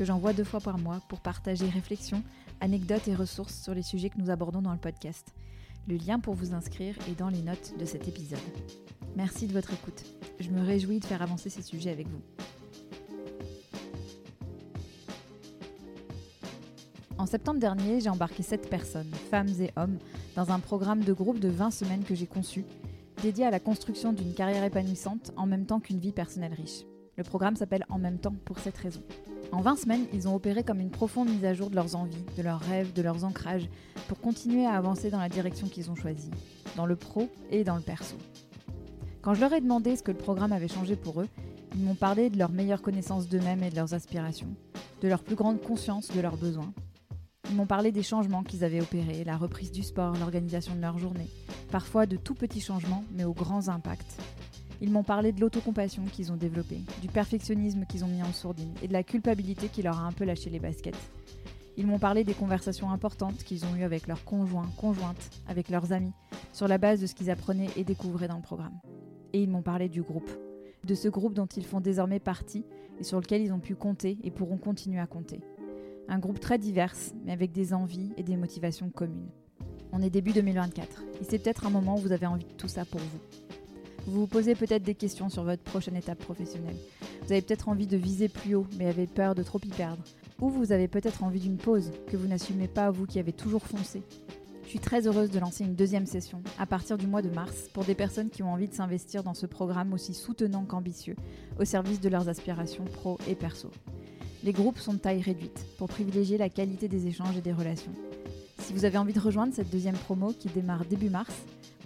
que j'envoie deux fois par mois pour partager réflexions, anecdotes et ressources sur les sujets que nous abordons dans le podcast. Le lien pour vous inscrire est dans les notes de cet épisode. Merci de votre écoute. Je me réjouis de faire avancer ces sujets avec vous. En septembre dernier, j'ai embarqué 7 personnes, femmes et hommes, dans un programme de groupe de 20 semaines que j'ai conçu dédié à la construction d'une carrière épanouissante en même temps qu'une vie personnelle riche. Le programme s'appelle En même temps pour cette raison. En 20 semaines, ils ont opéré comme une profonde mise à jour de leurs envies, de leurs rêves, de leurs ancrages, pour continuer à avancer dans la direction qu'ils ont choisie, dans le pro et dans le perso. Quand je leur ai demandé ce que le programme avait changé pour eux, ils m'ont parlé de leur meilleure connaissance d'eux-mêmes et de leurs aspirations, de leur plus grande conscience de leurs besoins, ils m'ont parlé des changements qu'ils avaient opérés, la reprise du sport, l'organisation de leur journée. Parfois de tout petits changements, mais aux grands impacts. Ils m'ont parlé de l'autocompassion qu'ils ont développée, du perfectionnisme qu'ils ont mis en sourdine et de la culpabilité qui leur a un peu lâché les baskets. Ils m'ont parlé des conversations importantes qu'ils ont eues avec leurs conjoints, conjointes, avec leurs amis, sur la base de ce qu'ils apprenaient et découvraient dans le programme. Et ils m'ont parlé du groupe, de ce groupe dont ils font désormais partie et sur lequel ils ont pu compter et pourront continuer à compter. Un groupe très divers, mais avec des envies et des motivations communes. On est début 2024, et c'est peut-être un moment où vous avez envie de tout ça pour vous. Vous vous posez peut-être des questions sur votre prochaine étape professionnelle. Vous avez peut-être envie de viser plus haut, mais avez peur de trop y perdre. Ou vous avez peut-être envie d'une pause que vous n'assumez pas vous qui avez toujours foncé. Je suis très heureuse de lancer une deuxième session à partir du mois de mars pour des personnes qui ont envie de s'investir dans ce programme aussi soutenant qu'ambitieux, au service de leurs aspirations pro et perso. Les groupes sont de taille réduite pour privilégier la qualité des échanges et des relations. Si vous avez envie de rejoindre cette deuxième promo qui démarre début mars,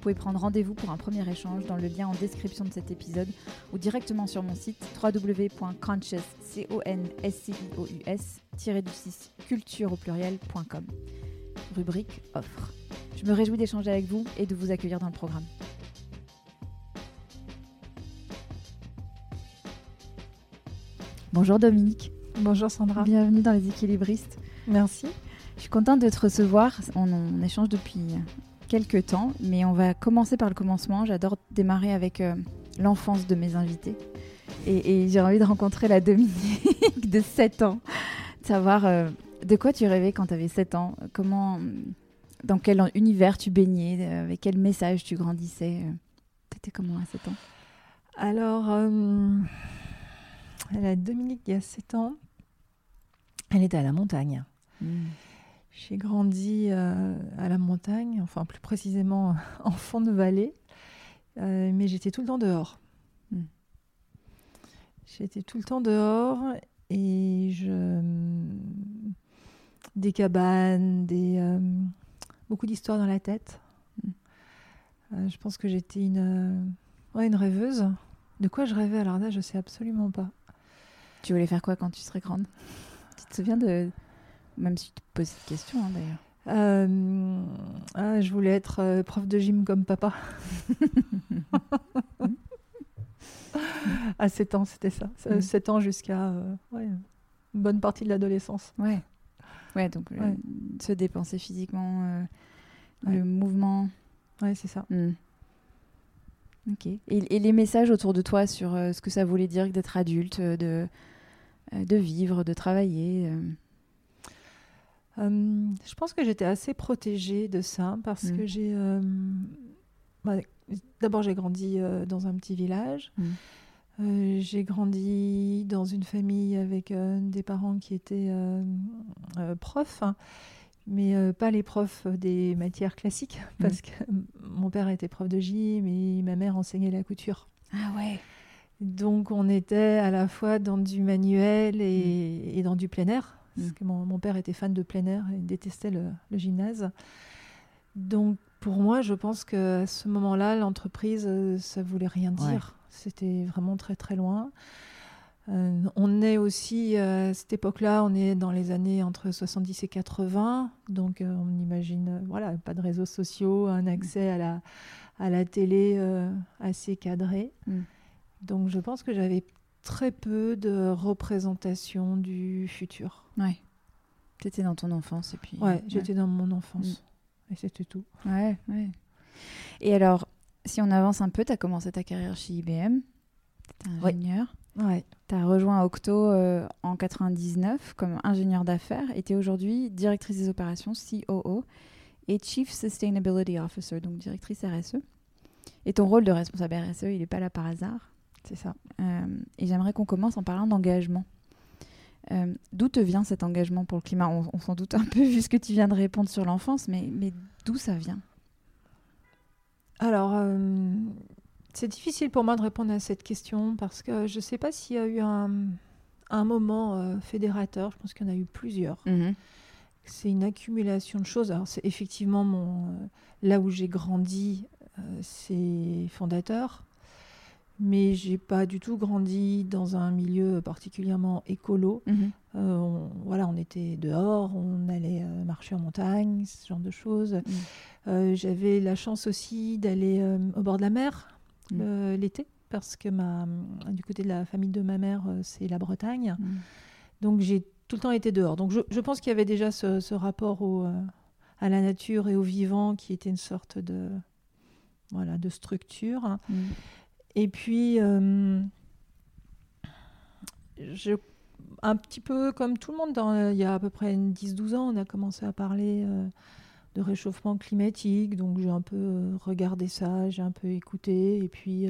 pouvez prendre rendez-vous pour un premier échange dans le lien en description de cet épisode ou directement sur mon site www.conscious culture au pluriel.com. Rubrique offre. Je me réjouis d'échanger avec vous et de vous accueillir dans le programme. Bonjour Dominique. Bonjour Sandra. Bienvenue dans les équilibristes. Merci. Je suis contente de te recevoir. On, échange depuis quelques temps, mais on va commencer par le commencement. J'adore démarrer avec euh, l'enfance de mes invités. Et, j'ai envie de rencontrer la Dominique de 7 ans. De savoir euh, de quoi tu rêvais quand tu avais 7 ans. Comment, dans quel univers tu baignais, euh, avec quel message tu grandissais. Tu étais comment à 7 ans? Alors, la Dominique, il y a 7 ans, elle était à la montagne. Hmm. J'ai grandi euh, à la montagne, enfin plus précisément en fond de vallée, euh, mais j'étais tout le temps dehors. Hmm. J'étais tout le temps dehors et je des cabanes, des euh, beaucoup d'histoires dans la tête. Hmm. je pense que j'étais une une rêveuse. De quoi je rêvais alors là, je sais absolument pas. Tu voulais faire quoi quand tu serais grande? Tu te souviens de. Même si tu te poses cette question hein, d'ailleurs. Euh, ah, je voulais être euh, prof de gym comme papa. à 7 ans, c'était ça. 7 mm. ans jusqu'à euh, une bonne partie de l'adolescence. Ouais. Ouais, donc se dépenser physiquement, le mouvement. Ouais, c'est ça. Mm. Ok. Et, et, les messages autour de toi sur ce que ça voulait dire d'être adulte, de euh, de vivre, de travailler euh. Euh, Je pense que j'étais assez protégée de ça parce mm. que j'ai. Bah, d'abord, j'ai grandi dans un petit village. Mm. Euh, j'ai grandi dans une famille avec euh, des parents qui étaient profs, hein, mais pas les profs des matières classiques, mmh. parce que mon père était prof de gym et ma mère enseignait la couture. Ah ouais. Donc on était à la fois dans du manuel et, mmh. dans du plein air, parce mmh. que mon, père était fan de plein air et détestait le, le gymnase. Donc pour moi, je pense qu'à ce moment-là, l'entreprise, euh, ça voulait rien dire. C'était vraiment très très loin. Euh, on est aussi, euh, à cette époque-là, on est dans les années entre 70 et 80. Donc on imagine, voilà, pas de réseaux sociaux, un accès à la, à la télé assez cadré. Mm. Donc je pense que j'avais très peu de représentation du futur. Ouais. Tu étais dans ton enfance et puis. Ouais, j'étais dans mon enfance. Mm. Et c'était tout. Ouais, ouais. Et alors, si on avance un peu, tu as commencé ta carrière chez IBM. Tu ingénieur. Ouais. Tu as rejoint Octo euh, en 99 comme ingénieur d'affaires et tu es aujourd'hui directrice des opérations, COO, et Chief Sustainability Officer, donc directrice RSE. Et ton rôle de responsable RSE, il n'est pas là par hasard. C'est ça. Euh, et j'aimerais qu'on commence en parlant d'engagement. Euh, d'où te vient cet engagement pour le climat? On, s'en doute un peu vu ce que tu viens de répondre sur l'enfance, mais, mais d'où ça vient? Alors, euh, c'est difficile pour moi de répondre à cette question parce que je ne sais pas s'il y a eu un, un moment euh, fédérateur, je pense qu'il y en a eu plusieurs. Mhm. C'est une accumulation de choses. Alors, c'est effectivement mon, là où j'ai grandi, c'est fondateur mais j'ai pas du tout grandi dans un milieu particulièrement écolo. Mhm. Euh, on, voilà, on était dehors, on allait euh, marcher en montagne, ce genre de choses. Mhm. Euh, j'avais la chance aussi d'aller au bord de la mer mhm. l'été, parce que ma, du côté de la famille de ma mère, c'est la Bretagne. Donc j'ai tout le temps été dehors. Donc je, je pense qu'il y avait déjà ce, ce rapport au, à la nature et au vivant qui était une sorte de, voilà, de structure. Et puis, euh, je, un petit peu comme tout le monde, dans, il y a à peu près 10-12 ans, on a commencé à parler euh, de réchauffement climatique. Donc, j'ai un peu euh, regardé ça, j'ai un peu écouté. Et puis,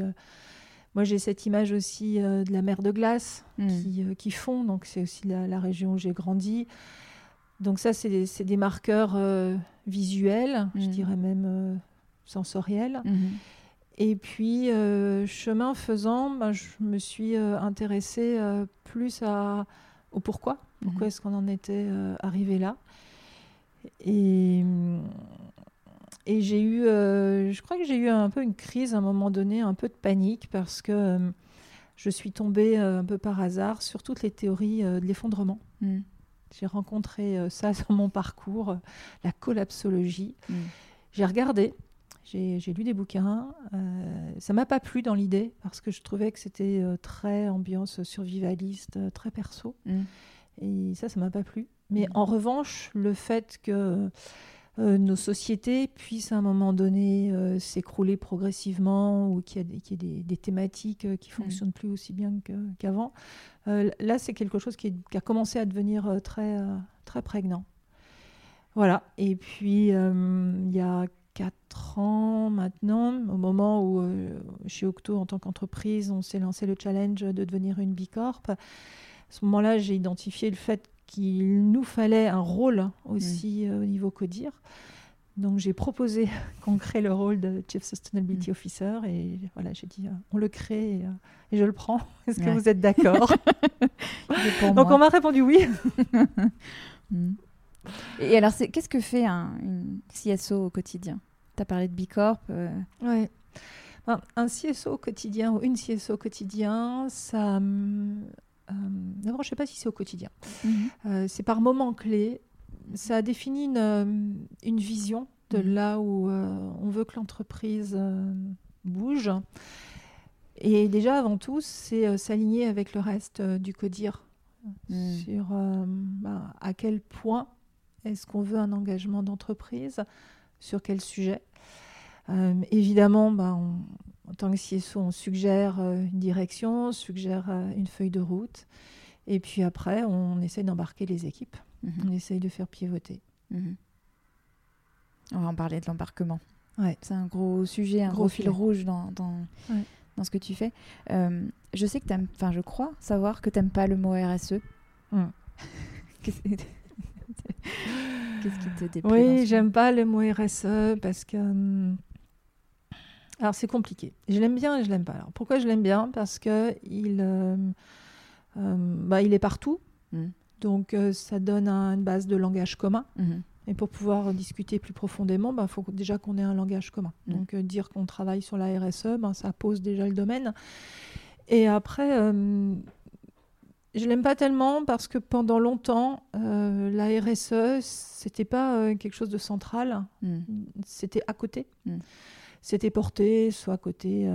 moi, j'ai cette image aussi de la mer de glace hmm. qui, qui, fond. Donc, c'est aussi la, région où j'ai grandi. Donc, ça, c'est des, des, marqueurs visuels, je hmm. dirais même sensoriels. Hmm. Et puis, euh, chemin faisant, ben, je me suis euh, intéressée euh, plus à, au pourquoi. Pourquoi mhm. est-ce qu'on en était arrivé là? Et, et j'ai eu, je crois que j'ai eu un peu une crise à un moment donné, un peu de panique, parce que je suis tombée un peu par hasard sur toutes les théories de l'effondrement. Mhm. J'ai rencontré ça dans mon parcours, la collapsologie. Mhm. J'ai regardé, j'ai lu des bouquins. Euh, ça m'a pas plu dans l'idée parce que je trouvais que c'était euh, très ambiance survivaliste, euh, très perso. Mm. Et ça, ça m'a pas plu. Mais mm. en revanche, le fait que nos sociétés puissent à un moment donné s'écrouler progressivement ou qu'il y ait des, des, thématiques qui ne mm. fonctionnent plus aussi bien qu'avant, là, c'est quelque chose qui, qui, a commencé à devenir très, très prégnant. Voilà. Et puis, il y a 4 ans maintenant, au moment où euh, chez Octo, en tant qu'entreprise, on s'est lancé le challenge de devenir une bicorp. À ce moment-là, j'ai identifié le fait qu'il nous fallait un rôle aussi euh, au niveau CODIR. Donc j'ai proposé qu'on crée le rôle de Chief Sustainability mm. Officer et voilà, j'ai dit euh, on le crée et, je le prends. Est-ce que vous êtes d'accord? Donc on m'a répondu oui. Mm. Et alors, qu'est-ce que fait un une CSO au quotidien? Tu as parlé de Bicorp. Euh... Ouais. un CSO au quotidien ou une CSO au quotidien, ça. Euh, D'abord, je ne sais pas si c'est au quotidien. Mhm. Euh, c'est par moments clés. Ça définit une, euh, une vision de mhm. là où on veut que l'entreprise bouge. Et déjà, avant tout, c'est s'aligner avec le reste du CODIR mhm. sur bah, à quel point est-ce qu'on veut un engagement d'entreprise? Sur quel sujet? Euh, Évidemment, bah, en tant que CSO, on suggère euh, une direction, on suggère euh, une feuille de route. Et puis après, on essaye d'embarquer les équipes. Mhm. On essaye de faire pivoter. Mhm. On va en parler de l'embarquement. Ouais. C'est un gros sujet, un gros, fil rouge dans, dans ce que tu fais. Euh, je sais que tu enfin, je crois savoir que tu n'aimes pas le mot RSE. Hmm. Qu'est-ce qui te déplaît Oui, j'aime pas le mot RSE parce que. Hmm, alors, c'est compliqué. Je l'aime bien et je l'aime pas. Alors, pourquoi je l'aime bien? Parce que il, euh, euh, bah, il est partout. Hmm. Donc, ça donne une base de langage commun. Mhm. Et pour pouvoir discuter plus profondément, il bah, faut déjà qu'on ait un langage commun. Mm. Donc euh, dire qu'on travaille sur la RSE, ben, ça pose déjà le domaine. Et après, euh, je l'aime pas tellement parce que pendant longtemps, euh, la RSE, c'était pas quelque chose de central. Mm. C'était à côté. Mm. C'était porté soit à côté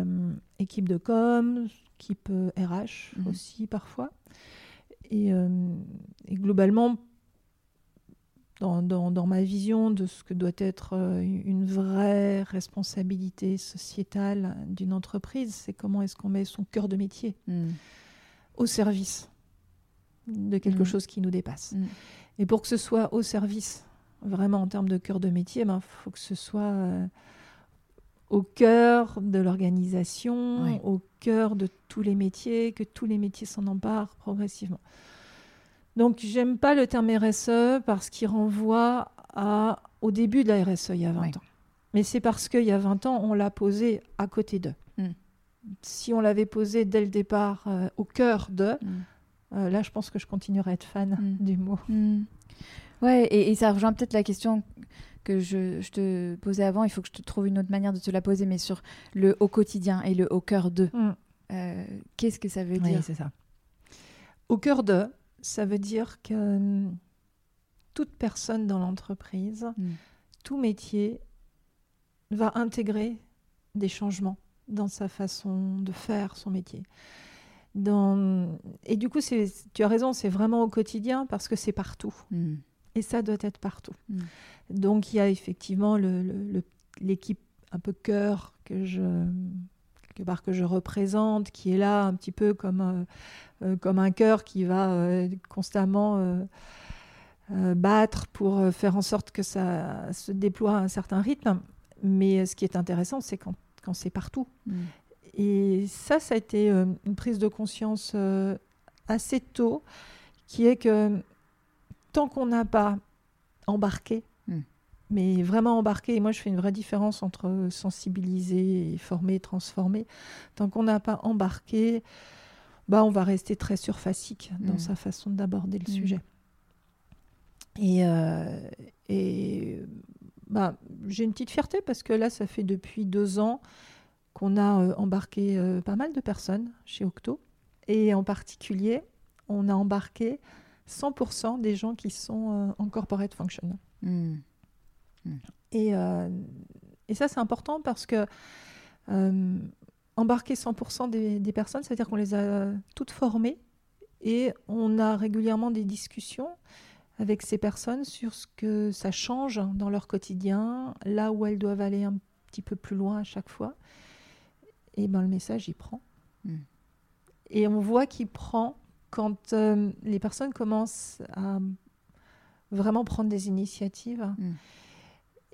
équipe de com, équipe RH aussi parfois. Et, et globalement, dans, ma vision de ce que doit être euh, une vraie responsabilité sociétale d'une entreprise, c'est comment est-ce qu'on met son cœur de métier hmm. au service de quelque hmm. chose qui nous dépasse. Hmm. Et pour que ce soit au service, vraiment en termes de cœur de métier, il ben, faut que ce soit euh, au cœur de l'organisation, au cœur de tous les métiers, que tous les métiers s'en emparent progressivement. Donc, j'aime pas le terme RSE parce qu'il renvoie à, au début de la RSE il y a 20 ans. Mais c'est parce qu'il y a 20 ans, on l'a posé à côté d'eux. Hmm. Si on l'avait posé dès le départ euh, au cœur d'eux. Euh, là, je pense que je continuerais à être fan hmm. du mot. Ouais, et, ça rejoint peut-être la question que je, je, te posais avant. Il faut que je te trouve une autre manière de te la poser, mais sur le au quotidien et le au cœur d'eux. Euh, qu'est-ce que ça veut dire c'est ça. Au cœur d'eux, ça veut dire que hum, toute personne dans l'entreprise, tout métier, va intégrer des changements dans sa façon de faire son métier. Et du coup, tu as raison, c'est vraiment au quotidien parce que c'est partout. Hmm. Et ça doit être partout. Hmm. Donc il y a effectivement l'équipe un peu cœur que je, que je représente, qui est là un petit peu comme, euh, euh, comme un cœur qui va euh, constamment battre pour faire en sorte que ça se déploie à un certain rythme. Mais ce qui est intéressant, c'est quand, quand c'est partout. Mm. Et ça, ça a été une prise de conscience assez tôt, qui est que tant qu'on n'a pas embarqué mais vraiment embarqué. Et moi, je fais une vraie différence entre sensibiliser et former, transformer. Tant qu'on n'a pas embarqué, bah, on va rester très surfacique dans mm. sa façon d'aborder le mm. sujet. Et, euh, et bah, j'ai une petite fierté parce que là, ça fait depuis deux ans qu'on a euh, embarqué euh, pas mal de personnes chez Octo. Et en particulier, on a embarqué 100% des gens qui sont en corporate function. Mm. Mm. Et, euh, et, ça, c'est important parce que euh, embarquer 100% des, personnes, c'est-à-dire qu'on les a toutes formées et on a régulièrement des discussions avec ces personnes sur ce que ça change dans leur quotidien, là où elles doivent aller un petit peu plus loin à chaque fois. Et ben le message, il prend. Mm. Et on voit qu'il prend quand euh, les personnes commencent à vraiment prendre des initiatives. Mm.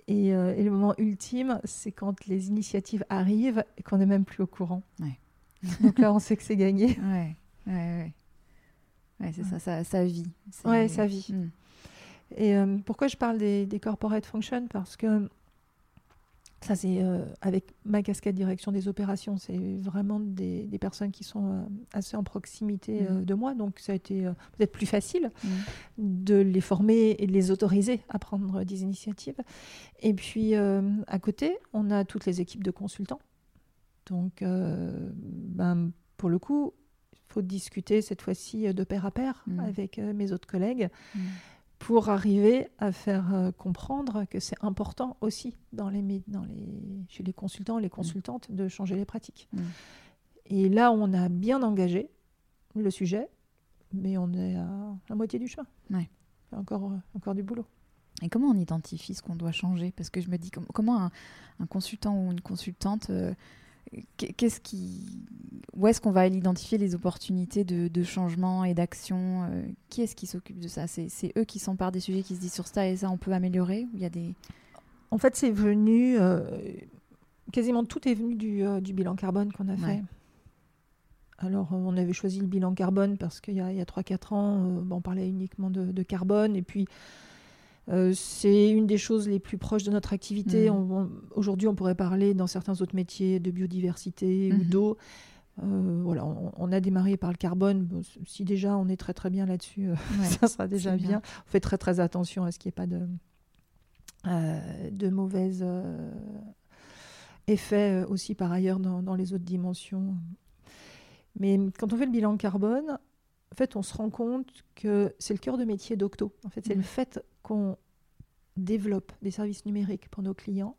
Euh, et, le moment ultime, c'est quand les initiatives arrivent et qu'on n'est même plus au courant. Donc là, on sait que c'est gagné. Ouais, ouais, ouais. c'est ça, ça, ça vit. Ouais, ça vit. Hmm. Et euh, pourquoi je parle des, des corporate functions Parce que ça, c'est euh, avec ma casquette direction des opérations. C'est vraiment des, personnes qui sont euh, assez en proximité euh, mmh. de moi. Donc, ça a été peut-être plus facile mmh. de les former et de les autoriser à prendre des initiatives. Et puis, à côté, on a toutes les équipes de consultants. Donc, ben, pour le coup, il faut discuter cette fois-ci de pair à pair mmh. avec mes autres collègues pour arriver à faire euh, comprendre que c'est important aussi dans les, dans les, chez les consultants, les mm. consultantes, de changer les pratiques. Mm. Et là, on a bien engagé le sujet, mais on est à la moitié du chemin. Ouais. Encore, euh, encore du boulot. Et comment on identifie ce qu'on doit changer? Parce que je me dis, comment un, un consultant ou une consultante euh, qu'est-ce qui, où est-ce qu'on va identifier les opportunités de, changement et d'action euh, Qui est-ce qui s'occupe de ça? C'est, eux qui s'emparent des sujets qui se disent sur ça et ça on peut améliorer il y a des... En fait, c'est venu euh, quasiment tout est venu du, du bilan carbone qu'on a fait. Alors, on avait choisi le bilan carbone parce qu'il y a, a 3-4 ans, on parlait uniquement de, de carbone. Et puis, euh, c'est une des choses les plus proches de notre activité. Mm. Aujourd'hui, on pourrait parler dans certains autres métiers de biodiversité ou mm-hmm. d'eau. Euh, voilà, on, a démarré par le carbone. si déjà on est très très bien là-dessus, euh, ça sera déjà bien. On fait très très attention à ce qu'il n'y ait pas de, de mauvais effets aussi par ailleurs dans, dans, les autres dimensions. Mais quand on fait le bilan carbone, en fait, on se rend compte que c'est le cœur de métier d'Octo. En fait, c'est le mm. fait qu'on développe des services numériques pour nos clients.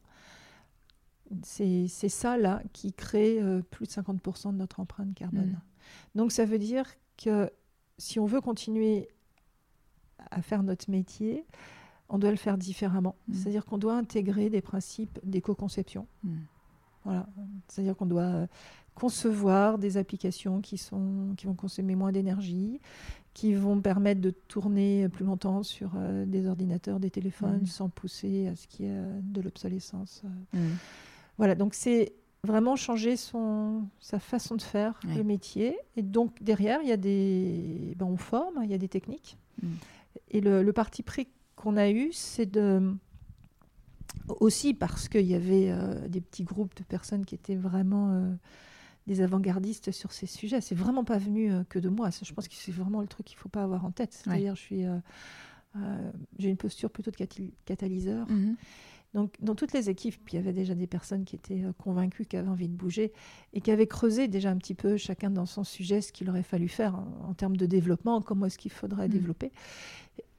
C'est ça, là, qui crée euh, plus de 50% de notre empreinte carbone. Mm. Donc, ça veut dire que si on veut continuer à faire notre métier, on doit le faire différemment. Mm. C'est-à-dire qu'on doit intégrer des principes d'éco-conception. Voilà. C'est-à-dire qu'on doit concevoir des applications qui, sont, qui vont consommer moins d'énergie, qui vont permettre de tourner plus longtemps sur euh, des ordinateurs, des téléphones, mmh. sans pousser à ce qu'il y ait de l'obsolescence. Euh. Mmh. Voilà, donc c'est vraiment changer son, sa façon de faire le métier. Et donc derrière, il y a des, ben, on forme, il y a des techniques. Mmh. Et le, le, parti pris qu'on a eu, c'est de aussi parce qu'il y avait euh, des petits groupes de personnes qui étaient vraiment des avant-gardistes sur ces sujets. C'est vraiment pas venu euh, que de moi. je pense que c'est vraiment le truc qu'il faut pas avoir en tête. C'est-à-dire, je suis, euh, euh, j'ai une posture plutôt de catalyseur. Mhm. Donc, dans toutes les équipes, il y avait déjà des personnes qui étaient convaincues, qui avaient envie de bouger et qui avaient creusé déjà un petit peu, chacun dans son sujet, ce qu'il aurait fallu faire en, termes de développement, comment est-ce qu'il faudrait mhm. développer.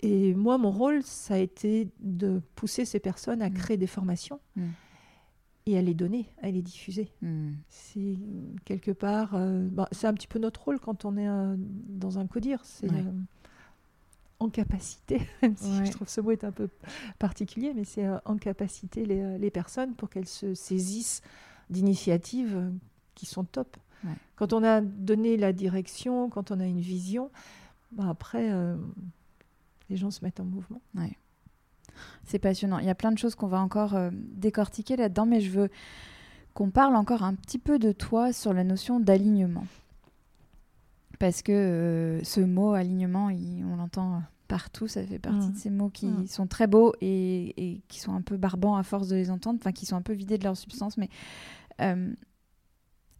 Et moi, mon rôle, ça a été de pousser ces personnes à mhm. créer des formations et à les donner, à les diffuser. Hmm. C'est quelque part, euh, bah, c'est un petit peu notre rôle quand on est euh, dans un codir, c'est euh, en capacité, même si je trouve ce mot est un peu particulier, mais c'est en capacité les, les, personnes pour qu'elles se saisissent d'initiatives qui sont top. Quand on a donné la direction, quand on a une vision, bah, après, les gens se mettent en mouvement. C'est passionnant. Il y a plein de choses qu'on va encore euh, décortiquer là-dedans, mais je veux qu'on parle encore un petit peu de toi sur la notion d'alignement. Parce que euh, ce mot alignement, on l'entend partout, ça fait partie mmh. de ces mots qui mmh. sont très beaux et, qui sont un peu barbants à force de les entendre, enfin qui sont un peu vidés de leur substance. Mais euh,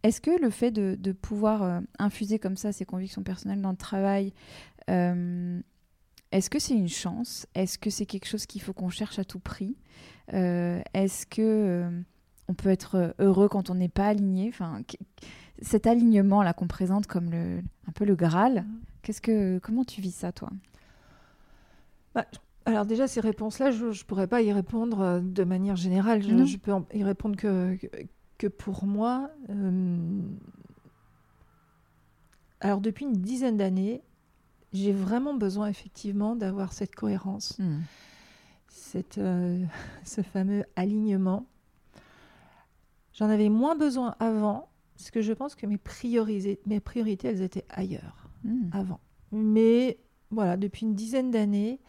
est-ce que le fait de, pouvoir infuser comme ça ses convictions personnelles dans le travail, est-ce que c'est une chance? Est-ce que c'est quelque chose qu'il faut qu'on cherche à tout prix? Euh, Est-ce que euh, on peut être heureux quand on n'est pas aligné? Enfin, cet alignement là qu'on présente comme le, un peu le Graal. Mm. Qu'est-ce que, comment tu vis ça, toi? Bah, Alors déjà, ces réponses-là, je ne pourrais pas y répondre euh, de manière générale. Je, peux y répondre que, que pour moi. Alors depuis une dizaine d'années, j'ai vraiment besoin effectivement d'avoir cette cohérence, hmm. cette, euh, ce fameux alignement. J'en avais moins besoin avant, parce que je pense que mes, priorités, mes priorités, elles étaient ailleurs hmm. avant. Mais voilà, depuis une dizaine d'années,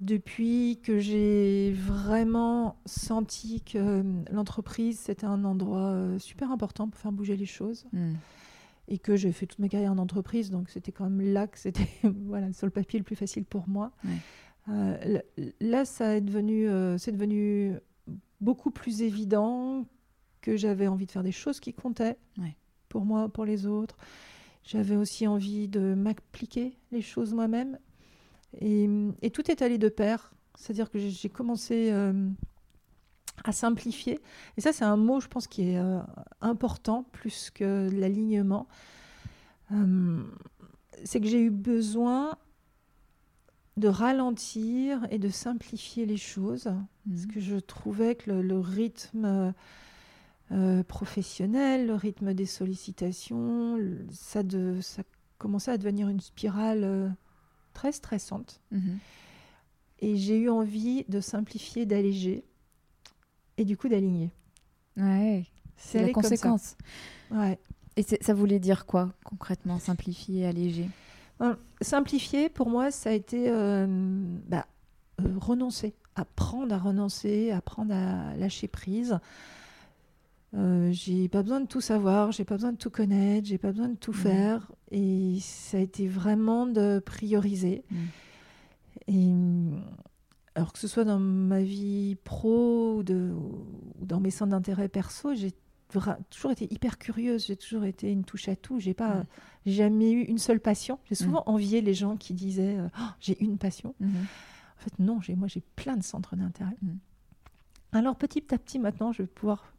depuis que j'ai vraiment senti que l'entreprise, c'était un endroit euh, super important pour faire bouger les choses. Hmm et que j'ai fait toute ma carrière en entreprise, donc c'était quand même là que c'était voilà, sur le papier le plus facile pour moi. Euh, là, ça est devenu, euh, c'est devenu beaucoup plus évident que j'avais envie de faire des choses qui comptaient pour moi, pour les autres. J'avais aussi envie de m'appliquer les choses moi-même. Et, et, tout est allé de pair. C'est-à-dire que j'ai commencé euh, à simplifier. Et ça, c'est un mot, je pense, qui est euh, important plus que l'alignement. Euh, c'est que j'ai eu besoin de ralentir et de simplifier les choses, parce mhm. que je trouvais que le, rythme euh, professionnel, le rythme des sollicitations, ça, de, ça commençait à devenir une spirale très stressante. Mhm. Et j'ai eu envie de simplifier, d'alléger et du coup d'aligner. Ouais, c'est la conséquence. Ouais. Et ça voulait dire quoi concrètement, simplifier, alléger? Ben, Simplifier, pour moi, ça a été euh, bah, euh, renoncer, apprendre à renoncer, apprendre à lâcher prise. Euh, j'ai pas besoin de tout savoir, j'ai pas besoin de tout connaître, j'ai pas besoin de tout faire. Et ça a été vraiment de prioriser. Mm. Et alors que ce soit dans ma vie pro ou, de, ou dans mes centres d'intérêt perso, j'ai toujours été hyper curieuse. J'ai toujours été une touche à tout. J'ai pas jamais eu une seule passion. J'ai souvent envié les gens qui disaient euh, Oh, j'ai une passion. Mhm. En fait, non, j'ai, moi, j'ai plein de centres d'intérêt. Mm. Alors, petit à petit, maintenant, je vais pouvoir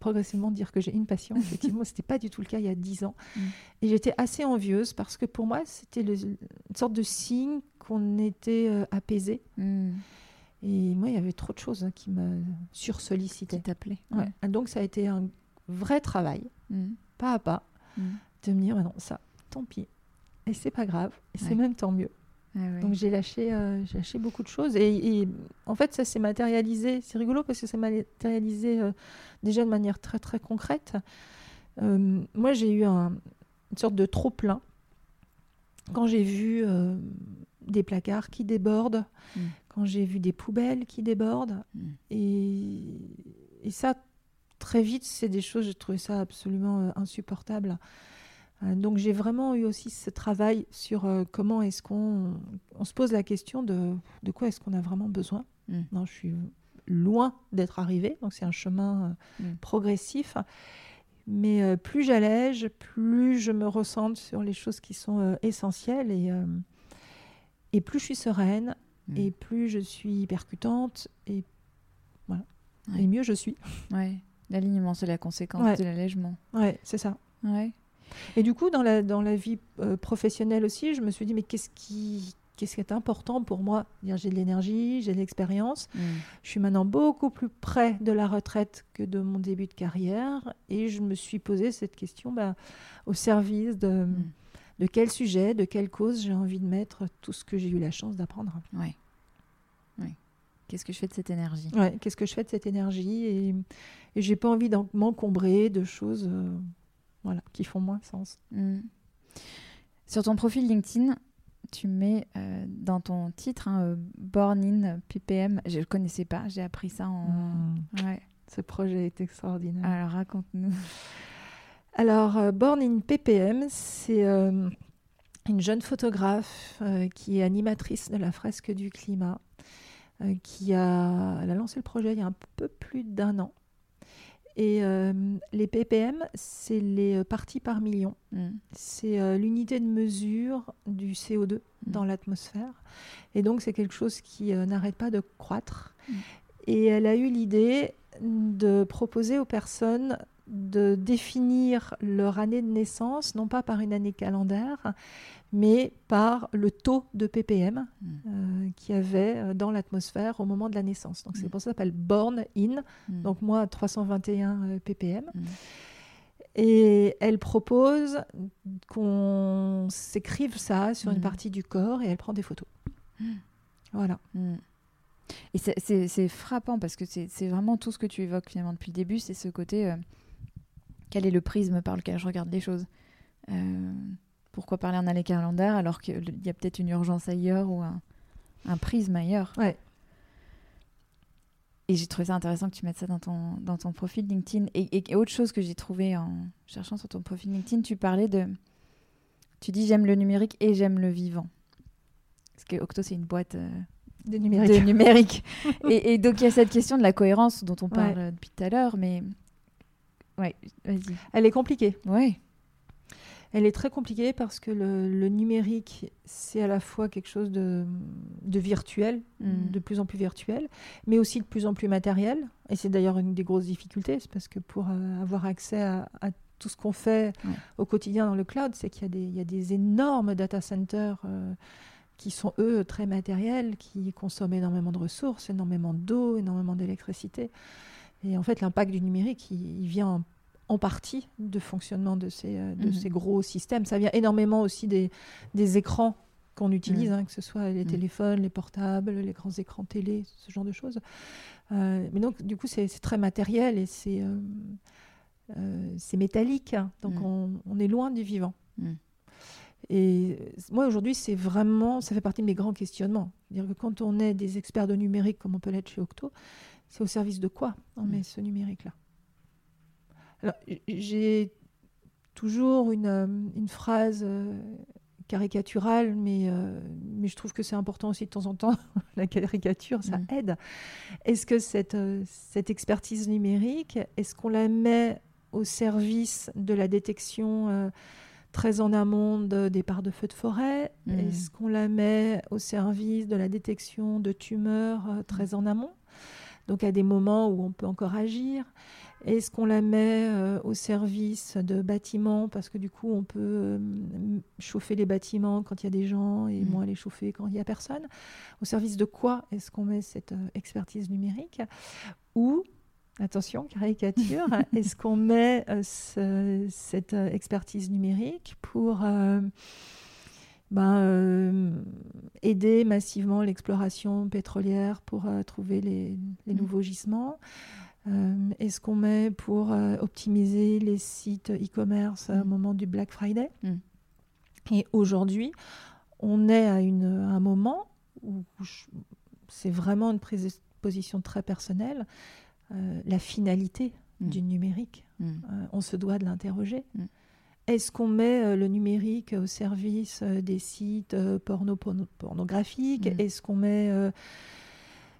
progressivement dire que j'ai une passion. Effectivement, ce n'était pas du tout le cas il y a dix ans. Mm. Et j'étais assez envieuse parce que pour moi, c'était le- une sorte de signe qu'on était euh, apaisé. Mm. Et moi, il y avait trop de choses hein, qui me Qui sursollicitaient. Ouais. Et Donc, ça a été un vrai travail, Mm. pas à pas, de me dire, Ah non, ça, tant pis. Et c'est pas grave. Et c'est même tant mieux. Ah ouais. Donc j'ai lâché, euh, j'ai lâché beaucoup de choses. Et, et en fait, ça s'est matérialisé. C'est rigolo parce que ça s'est matérialisé euh, déjà de manière très très concrète. Euh, moi, j'ai eu un- une sorte de trop plein quand j'ai vu des placards qui débordent, Mm. quand j'ai vu des poubelles qui débordent. Mm. Et, et ça, très vite, c'est des choses, j'ai trouvé ça absolument insupportable. Euh, donc j'ai vraiment eu aussi ce travail sur euh, comment est-ce qu'on on se pose la question de, de quoi est-ce qu'on a vraiment besoin. Mm. Non, je suis loin d'être arrivée, donc c'est un chemin euh, Mm. progressif. Mais euh, plus j'allège, plus je me ressente sur les choses qui sont essentielles et, et plus je suis sereine Mm. et plus je suis percutante et voilà. Ouais. Et mieux je suis. Ouais. L'alignement, c'est la conséquence Ouais. de l'allègement. Ouais, c'est ça. Ouais. Et du coup, dans la, dans la vie euh, professionnelle aussi, je me suis dit, mais qu'est-ce qui, qu'est-ce qui est important pour moi? J'ai de l'énergie, j'ai de l'expérience. Mm. Je suis maintenant beaucoup plus près de la retraite que de mon début de carrière. Et je me suis posé cette question bah, au service de, Mm. de quel sujet, de quelle cause j'ai envie de mettre tout ce que j'ai eu la chance d'apprendre. Ouais. Ouais. Qu'est-ce que je fais de cette énergie? Ouais, qu'est-ce que je fais de cette énergie? Et, et j'ai pas envie d'en- m'encombrer de choses euh, voilà, qui font moins sens. Mm. Sur ton profil LinkedIn, tu mets euh, dans ton titre hein, euh, Born in PPM. Je ne connaissais pas, j'ai appris ça en. Ouais. Ce projet est extraordinaire. Alors raconte-nous. Alors, euh, Born in PPM, c'est euh, une jeune photographe qui est animatrice de la fresque du climat, qui a, elle a lancé le projet il y a un peu plus d'un an. Et euh, les ppm, c'est les euh, parties par million. Mm. C'est euh, l'unité de mesure du CO2 dans l'atmosphère. Et donc, c'est quelque chose qui euh, n'arrête pas de croître. Mm. Et elle a eu l'idée de proposer aux personnes de définir leur année de naissance, non pas par une année calendaire, mais par le taux de ppm Mm. euh, qu'il y avait euh, dans l'atmosphère au moment de la naissance. Donc, c'est Mm. pour ça que ça s'appelle Born In. Mm. Donc, moi, 321 euh, ppm. Et elle propose qu'on s'écrive ça sur une partie du corps et elle prend des photos. Voilà. Et c'est- frappant parce que c'est c'est vraiment tout ce que tu évoques finalement depuis le début, c'est ce côté euh, quel est le prisme par lequel je regarde les choses. Euh, pourquoi parler en année calendaire alors qu'il y a peut-être une urgence ailleurs ou un, un prisme ailleurs Ouais. Et j'ai trouvé ça intéressant que tu mettes ça dans ton, dans ton profil LinkedIn. Et, et- et autre chose que j'ai trouvé en cherchant sur ton profil LinkedIn, tu parlais de... Tu dis j'aime le numérique et j'aime le vivant. Parce que Octo, c'est une boîte... euh, Des numériques. de numérique. et, et donc il y a cette question de la cohérence dont on parle Ouais. depuis tout à l'heure, mais ouais, vas-y. Elle est compliquée. Ouais. Elle est très compliquée parce que le, le numérique, c'est à la fois quelque chose de, de virtuel, Mm. de plus en plus virtuel, mais aussi de plus en plus matériel. Et c'est d'ailleurs une des grosses difficultés, c'est parce que pour euh, avoir accès à, à tout ce qu'on fait Ouais. au quotidien dans le cloud, c'est qu'il y, a des- il y a des énormes data centers euh, qui sont, eux, très matériels, qui consomment énormément de ressources, énormément d'eau, énormément d'électricité. Et en fait, l'impact du numérique, il, il vient en, en partie du fonctionnement de ces, euh, de Mhm. ces gros systèmes. Ça vient énormément aussi des, des écrans qu'on utilise, Mhm. hein, que ce soit les Mhm. téléphones, les portables, les grands écrans télé, ce genre de choses. Euh, mais donc, du coup, c'est très matériel et c'est euh, euh, métallique. hein. donc, on, on est loin du vivant. Et moi, aujourd'hui, c'est vraiment, ça fait partie de mes grands questionnements. C'est-à-dire que quand on est des experts de numérique, comme on peut l'être chez Octo, c'est au service de quoi on met ce numérique-là? J'ai toujours une, euh, une phrase euh, caricaturale, mais, mais je trouve que c'est important aussi de temps en temps. La caricature, ça mm. aide. Est-ce que cette, cette expertise numérique, est-ce qu'on la met au service de la détection très en amont de départs de feux de forêt? Mm. Est-ce qu'on la met au service de la détection de tumeurs euh, très en amont? Donc à des moments où on peut encore agir. Est-ce qu'on la met euh, au service de bâtiments? Parce que du coup on peut euh, chauffer les bâtiments quand il y a des gens et mm. moins les chauffer quand il n'y a personne. Au service de quoi est-ce qu'on met cette expertise numérique? Ou attention, caricature, est-ce qu'on met euh, cette euh, expertise numérique pour euh, ben, aider massivement l'exploration pétrolière pour trouver les, mm. nouveaux gisements Est-ce qu'on met pour optimiser les sites e-commerce au mm. moment du Black Friday mm. Et aujourd'hui, on est à, un moment où c'est vraiment une prise position très personnelle euh, la finalité du numérique. Euh, on se doit de l'interroger. Mm. Est-ce qu'on met euh, le numérique au service des sites porno, pornographiques? Est-ce qu'on met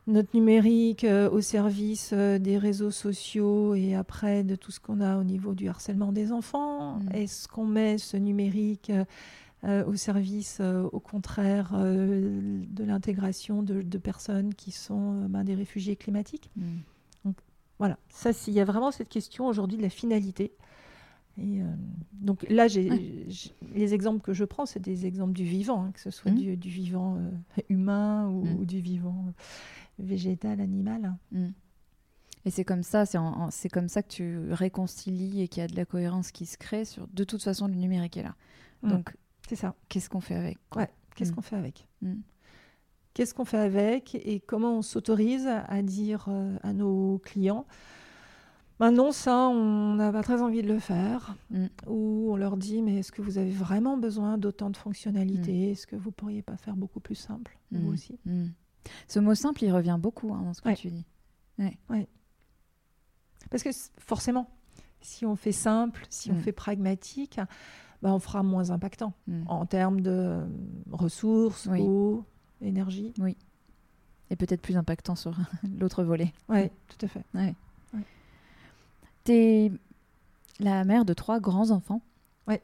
notre numérique au service des réseaux sociaux et après de tout ce qu'on a au niveau du harcèlement des enfants? Est-ce qu'on met ce numérique au service, au contraire, de l'intégration de, personnes qui sont ben, des réfugiés climatiques? Voilà, ça, il y a vraiment cette question aujourd'hui de la finalité. Et euh, donc là, les exemples que je prends, c'est des exemples du vivant, hein, que ce soit mmh. du, vivant euh, humain ou, mmh. du vivant euh, végétal, animal. Mmh. Et c'est comme ça, c'est comme ça que tu réconcilies et qu'il y a de la cohérence qui se crée. Sur, de toute façon, le numérique est là. Donc, c'est ça. Qu'est-ce qu'on fait avec Ouais, qu'est-ce qu'on fait avec Qu'est-ce qu'on fait avec et comment on s'autorise à dire à nos clients ben non, ça, on n'a pas très envie de le faire. Mm. Ou on leur dit, mais est-ce que vous avez vraiment besoin d'autant de fonctionnalités? Mm. Est-ce que vous pourriez pas faire beaucoup plus simple, vous mm. aussi Ce mot simple, il revient beaucoup hein, dans ce que tu dis. Ouais. Parce que forcément, si on fait simple, si on fait pragmatique, ben on fera moins impactant en termes de ressources, ou énergie. Oui. Et peut-être plus impactant sur l'autre volet. Oui, tout à fait. Ouais. Tu es la mère de trois grands-enfants. Oui.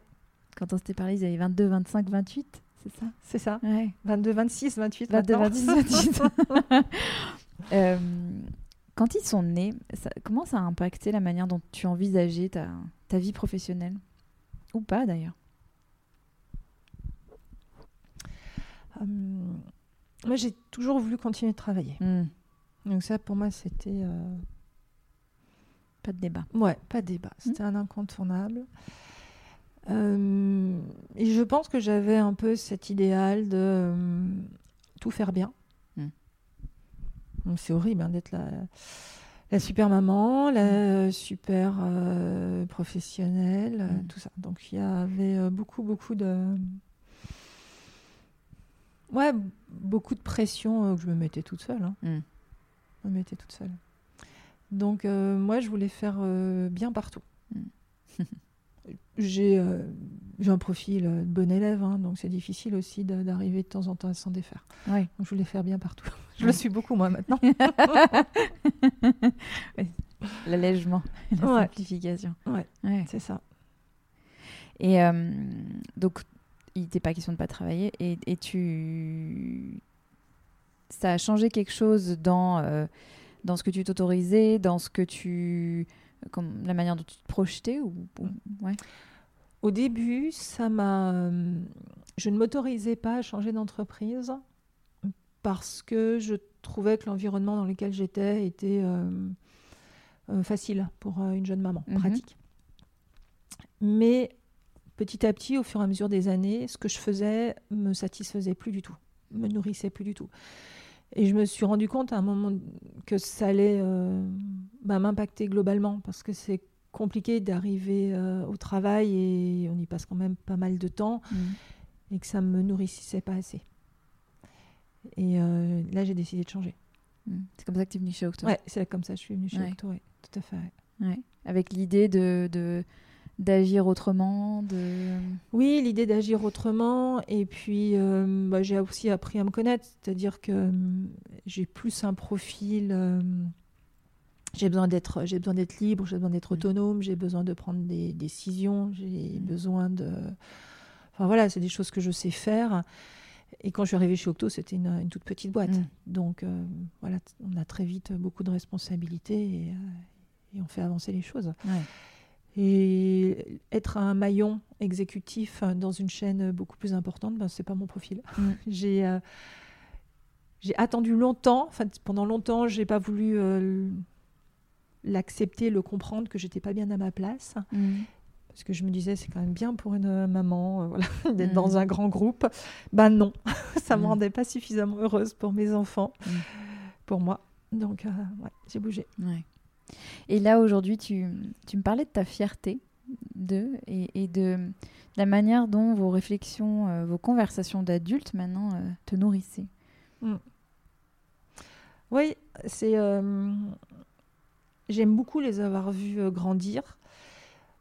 Quand on s'était parlé, ils avaient 22, 25, 28, c'est ça? C'est ça. Ouais. 22, 26, 28. 22, 26, 28. euh, quand ils sont nés, ça, comment ça a impacté la manière dont tu envisageais ta, ta vie professionnelle? Ou pas d'ailleurs euh, moi, j'ai toujours voulu continuer de travailler. Hmm. Donc ça, pour moi, c'était... Euh, pas de débat. Ouais, pas de débat. C'était hmm. un incontournable. Euh, et je pense que j'avais un peu cet idéal de euh, tout faire bien. Donc c'est horrible hein, d'être la, la, super maman, la super professionnelle, tout ça. Donc il y avait beaucoup, beaucoup de Ouais, beaucoup de pression euh, que je me mettais toute seule. Hein. Je me mettais toute seule. Donc, euh, moi, je voulais faire euh, bien partout. Hmm. J'ai un profil de bon élève, hein, donc c'est difficile aussi d'arriver de, temps en temps à s'en défaire. Donc, je voulais faire bien partout. je le suis beaucoup, moi, maintenant. L'allègement, la simplification. Ouais, c'est ça. Et donc, il n'était pas question de pas travailler et, et, tu ça a changé quelque chose dans euh, dans ce que tu t'autorisais dans ce que tu comme la manière dont tu te projetais ou, ouais. au début ça m'a je ne m'autorisais pas à changer d'entreprise parce que je trouvais que l'environnement dans lequel j'étais était euh, euh, facile pour une jeune maman, mhm. pratique. Mais petit à petit, au fur et à mesure des années, ce que je faisais me satisfaisait plus du tout, me nourrissait plus du tout. Et je me suis rendu compte à un moment que ça allait euh, bah, m'impacter globalement parce que c'est compliqué d'arriver euh, au travail et on y passe quand même pas mal de temps mmh. et que ça me nourrissait pas assez. Et euh, là, j'ai décidé de changer. Mmh. C'est comme ça que tu es venue chez Octo Ouais, c'est comme ça que je suis venue chez Octo, tout à fait. Avec l'idée de, d'agir autrement de... Oui, l'idée d'agir autrement. Et puis, euh, bah, j'ai aussi appris à me connaître. C'est-à-dire que hum, j'ai plus un profil. Euh, j'ai besoin d'être j'ai besoin d'être libre, j'ai besoin d'être autonome, j'ai besoin de prendre des décisions, j'ai besoin de. Enfin voilà, c'est des choses que je sais faire. Et quand je suis arrivée chez Octo, c'était une, toute petite boîte. Mm. Donc euh, voilà, on a très vite beaucoup de responsabilités et, euh, on fait avancer les choses. Et être un maillon exécutif dans une chaîne beaucoup plus importante, ben, c'est pas mon profil. Mm. j'ai euh, j'ai attendu longtemps, enfin, pendant longtemps, j'ai pas voulu l'accepter, le comprendre que j'étais pas bien à ma place. Mm parce que je me disais c'est quand même bien pour une euh, maman euh, d'être dans mm. un grand groupe. Ben non, ça ne me rendait pas suffisamment heureuse pour mes enfants, pour moi. Donc euh, j'ai bougé. Et là aujourd'hui, tu, tu, me parlais de ta fierté de, et, de la manière dont vos réflexions, vos conversations d'adultes maintenant te nourrissaient. Oui, c'est. J'aime beaucoup les avoir vus grandir.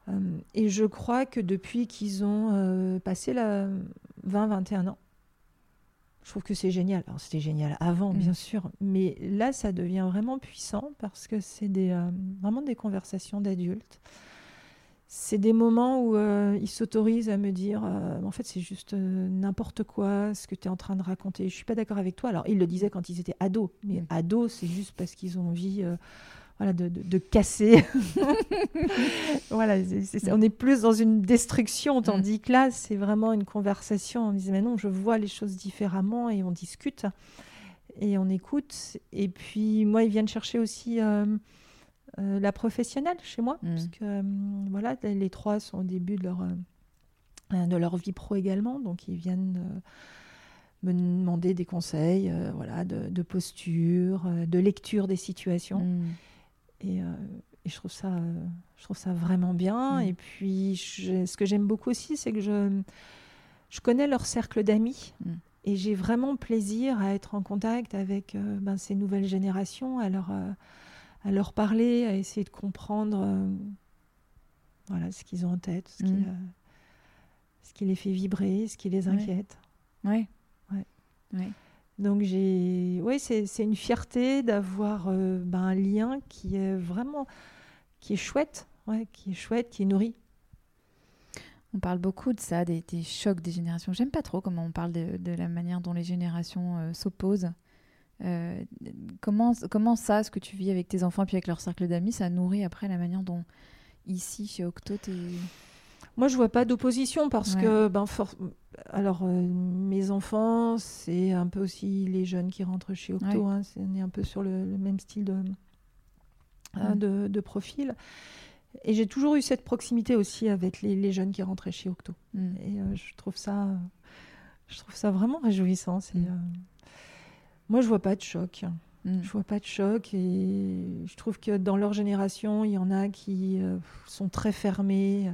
Euh, et je crois que depuis qu'ils ont euh, passé la 20-21 ans, je trouve que c'est génial. Alors c'était génial avant, mm. bien sûr, mais là, ça devient vraiment puissant parce que c'est des, euh, vraiment des conversations d'adultes. C'est des moments où ils s'autorisent à me dire, en fait, c'est juste n'importe quoi ce que tu es en train de raconter. Je suis pas d'accord avec toi. Alors, ils le disaient quand ils étaient ados, mais mm. ados, c'est juste parce qu'ils ont envie voilà, de, de, casser. voilà, on est plus dans une destruction, tandis que là, c'est vraiment une conversation. On disait, mais non, je vois les choses différemment et on discute et on écoute. Et puis, moi, ils viennent chercher aussi euh, euh, la professionnelle chez moi, mm. parce que euh, voilà, les trois sont au début de leur, de leur vie pro également, donc ils viennent me demander des conseils voilà, de, posture, de lecture des situations. Mm. Euh, et, je, trouve ça, je trouve ça vraiment bien. Mm. Et puis, ce que j'aime beaucoup aussi, c'est que je, je connais leur cercle d'amis. Mm. Et j'ai vraiment plaisir à être en contact avec euh, ben, ces nouvelles générations, à leur, euh, à leur parler, à essayer de comprendre voilà, ce qu'ils ont en tête, ce, qui, mm. ce qui les fait vibrer, ce qui les inquiète. Oui. Ouais. ouais. Donc j'ai, oui, c'est une fierté d'avoir euh, ben, un lien qui est vraiment, qui est chouette, ouais, qui est chouette, qui est nourri. On parle beaucoup de ça, des, chocs des générations. J'aime pas trop comment on parle de, la manière dont les générations euh, s'opposent. Euh, comment, comment ça, ce que tu vis avec tes enfants puis avec leur cercle d'amis, ça nourrit après la manière dont ici chez Octo t'es moi, je vois pas d'opposition parce que, ben, alors, euh, mes enfants, c'est un peu aussi les jeunes qui rentrent chez Octo. Hein, on est un peu sur le, même style de, hein, de, profil. Et j'ai toujours eu cette proximité aussi avec les, jeunes qui rentraient chez Octo. Mm. Et euh, je trouve ça, je trouve ça vraiment réjouissant. Mm. Euh, moi, je vois pas de choc. Mm. Je vois pas de choc et je trouve que dans leur génération, il y en a qui sont très fermés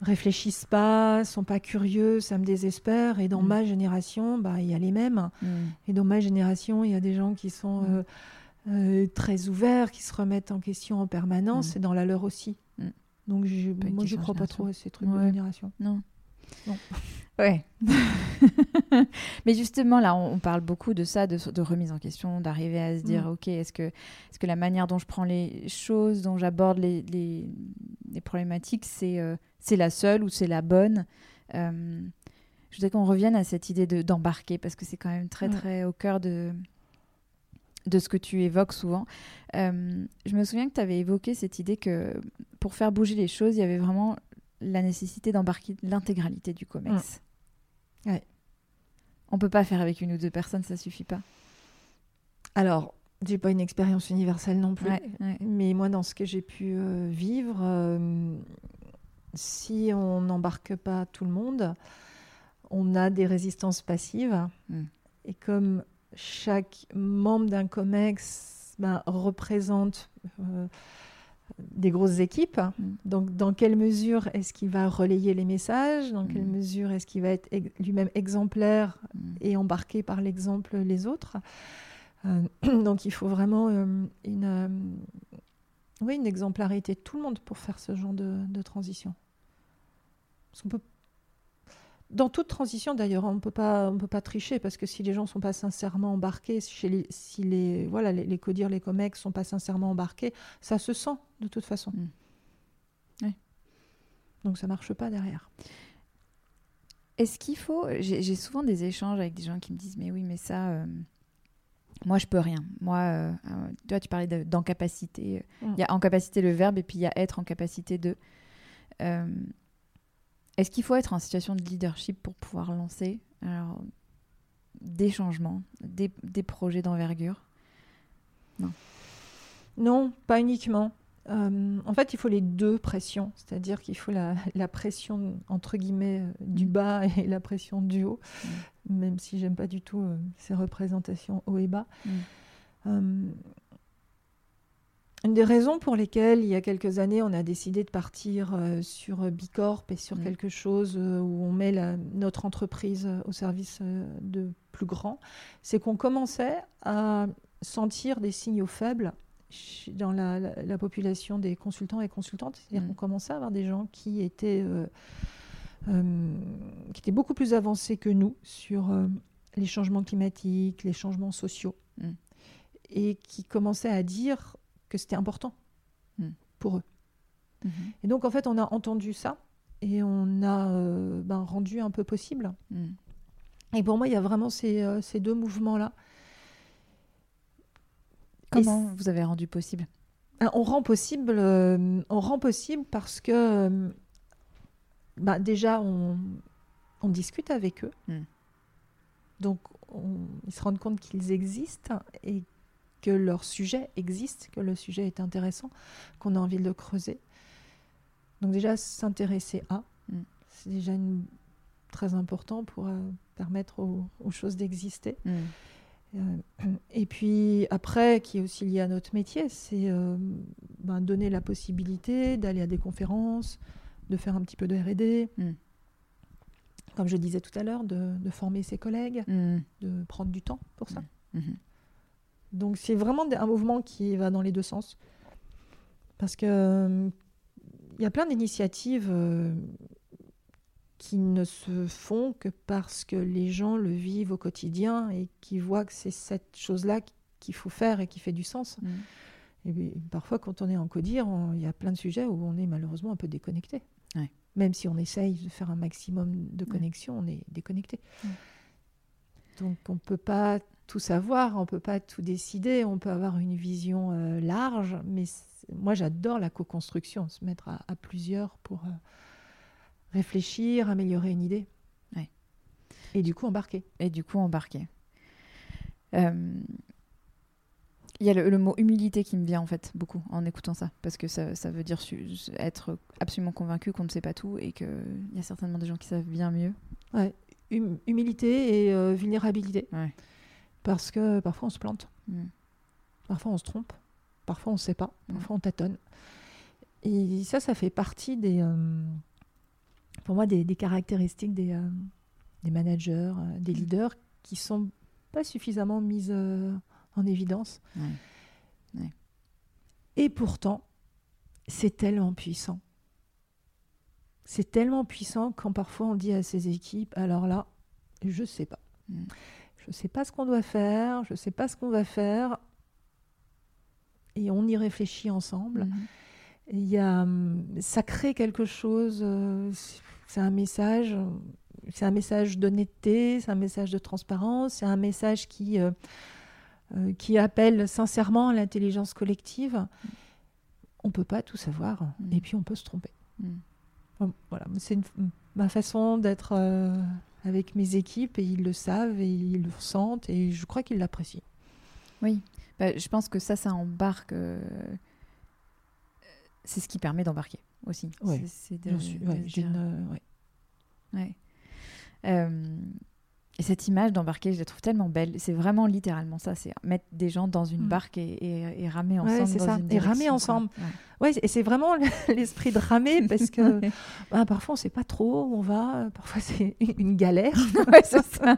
réfléchissent pas, sont pas curieux, ça me désespère. Et dans mm. ma génération, bah, il y a les mêmes. Mm. Et dans ma génération, il y a des gens qui sont mm. euh, euh, très ouverts, qui se remettent en question en permanence, et dans la leur aussi. Donc je, moi, je crois pas trop à ces trucs de génération. Non. Non. Ouais. Mais justement, là, on, parle beaucoup de ça, de, remise en question, d'arriver à se dire, OK, est-ce que, est que la manière dont je prends les choses, dont j'aborde les, les, problématiques, c'est euh, c'est la seule ou c'est la bonne? Euh, je voudrais qu'on revienne à cette idée d'embarquer parce que c'est quand même très très au cœur de, de ce que tu évoques souvent. Euh, je me souviens que tu avais évoqué cette idée que pour faire bouger les choses, il y avait vraiment la nécessité d'embarquer l'intégralité du COMEX. On Ouais. On peut pas faire avec une ou deux personnes, ça suffit pas. Alors, j'ai pas une expérience universelle non plus, mais moi, dans ce que j'ai pu euh, vivre, si on n'embarque pas tout le monde, on a des résistances passives. Hmm. Et comme chaque membre d'un COMEX ben, représente euh, des grosses équipes, hmm. donc dans quelle mesure est-ce qu'il va relayer les messages? Dans quelle hmm. mesure est-ce qu'il va être lui-même exemplaire et embarquer par l'exemple les autres? Euh, Donc il faut vraiment euh, une oui, une exemplarité de tout le monde pour faire ce genre de, transition. Parce qu'on peut dans toute transition d'ailleurs, on ne peut pas tricher parce que si les gens ne sont pas sincèrement embarqués, chez si les voilà les, les codires, les comex sont pas sincèrement embarqués, ça se sent de toute façon. Mm. Donc ça marche pas derrière. Est-ce qu'il faut J'ai souvent des échanges avec des gens qui me disent mais oui mais ça euh, moi je peux rien. Moi euh, euh, tu vois tu parlais d'encapacité. Mm. Il y a en capacité le verbe et puis il y a être en capacité de. Est-ce qu'il faut être en situation de leadership pour pouvoir lancer alors, des changements, des, des projets d'envergure? Non. Non, pas uniquement. Euh, en fait, il faut les deux pressions, c'est-à-dire qu'il faut la, pression entre guillemets euh, du mm. bas et la pression du haut, mm. même si j'aime pas du tout euh, ces représentations haut et bas. Mm. Une des raisons pour lesquelles, il y a quelques années, on a décidé de partir sur Bicorp et sur quelque chose où on met notre entreprise au service de plus grand, c'est qu'on commençait à sentir des signaux faibles dans la, population des consultants et consultantes. C'est-à-dire mm. qu'on commençait à avoir des gens qui étaient, euh, euh, qui étaient beaucoup plus avancés que nous sur euh, les changements climatiques, les changements sociaux, mm. et qui commençaient à dire que c'était important mm. pour eux. Mm-hmm. Et donc, en fait, on a entendu ça et on a ben, rendu un peu possible. Et pour moi, il y a vraiment ces, ces deux mouvements-là Comment vous avez rendu possible? Ah, on rend possible, euh, on rend possible parce que euh, bah, déjà on, discute avec eux, hmm. donc ils se rendent compte qu'ils existent et que leur sujet existe, que le sujet est intéressant, qu'on a envie de le creuser. Donc déjà s'intéresser à, hmm. c'est déjà très important pour euh, permettre aux, choses d'exister. Hmm. Euh, et puis après, qui est aussi lié à notre métier, c'est euh, ben, donner la possibilité d'aller à des conférences, de faire un petit peu de RD, mm. comme je disais tout à l'heure, de, former ses collègues, mm. de prendre du temps pour ça. Mm. Donc c'est vraiment un mouvement qui va dans les deux sens. Parce que il y a plein d'initiatives qui ne se font que parce que les gens le vivent au quotidien et qui voient que c'est cette chose-là qu'il faut faire et qui fait du sens. Mm. Et parfois, quand on est en codir, il y a plein de sujets où on est malheureusement un peu déconnecté. Même si on essaye de faire un maximum de connexion, on est déconnecté. Donc on ne peut pas tout savoir, on ne peut pas tout décider, on peut avoir une vision euh, large, mais moi j'adore la co-construction, se mettre à, plusieurs pour... Euh, réfléchir, améliorer une idée. Et du coup, embarquer. Et du coup, embarquer. Euh, il y a le, mot humilité qui me vient en fait beaucoup en écoutant ça, parce que ça, ça veut dire être absolument convaincu qu'on ne sait pas tout et qu'il y a certainement des gens qui savent bien mieux. Ouais. Hum, humilité et vulnérabilité. Parce que parfois on se plante, mm. parfois on se trompe, parfois on ne sait pas, mm. parfois on tâtonne. Et ça, ça fait partie des, euh, pour moi des, caractéristiques des, euh, des managers, euh, des mm. leaders qui sont pas suffisamment mises en évidence. Et pourtant, c'est tellement puissant. C'est tellement puissant quand parfois on dit à ces équipes, alors là, je sais pas. Mm. Je sais pas ce qu'on doit faire, je sais pas ce qu'on va faire. Et on y réfléchit ensemble. Mm-hmm. Il y a, hum, ça crée quelque chose. C'est un message, c'est un message d'honnêteté, c'est un message de transparence, c'est un message qui, euh, euh, qui appelle sincèrement à l'intelligence collective. On peut pas tout savoir mm. et puis on peut se tromper. Mm. voilà, c'est ma façon d'être euh, avec mes équipes et ils le savent et ils le ressentent et je crois qu'ils l'apprécient. Oui, bah, je pense que ça, ça embarque. c'est ce qui permet d'embarquer aussi. Oui, c'est de, ouais, euh, Et cette image d'embarquer, je la trouve tellement belle. C'est vraiment littéralement ça, c'est mettre des gens dans une mm. barque et, et, ramer ensemble. Ouais, c'est ça. et ramer ensemble. Ouais. et c'est vraiment l'esprit de ramer parce que bah, parfois on sait pas trop où on va. Parfois c'est une galère. ouais, c'est ça.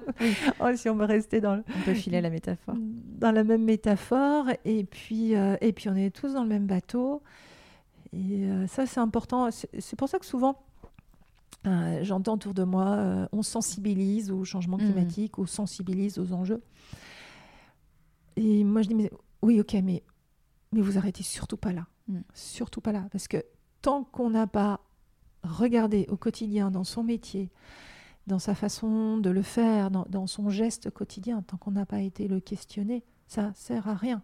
Oh, si on veut rester dans. Le... On peut filer la métaphore. Dans la même métaphore. Et puis, euh, et puis on est tous dans le même bateau. Et euh, ça c'est important. C'est pour ça que souvent euh, j'entends autour de moi, euh, on sensibilise au changement mm. climatique, on sensibilise aux enjeux. Et moi, je dis, mais, oui, ok, mais, mais vous arrêtez surtout pas là. Mm. Surtout pas là. Parce que tant qu'on n'a pas regardé au quotidien, dans son métier, dans sa façon de le faire, dans, son geste quotidien, tant qu'on n'a pas été le questionner, ça sert à rien.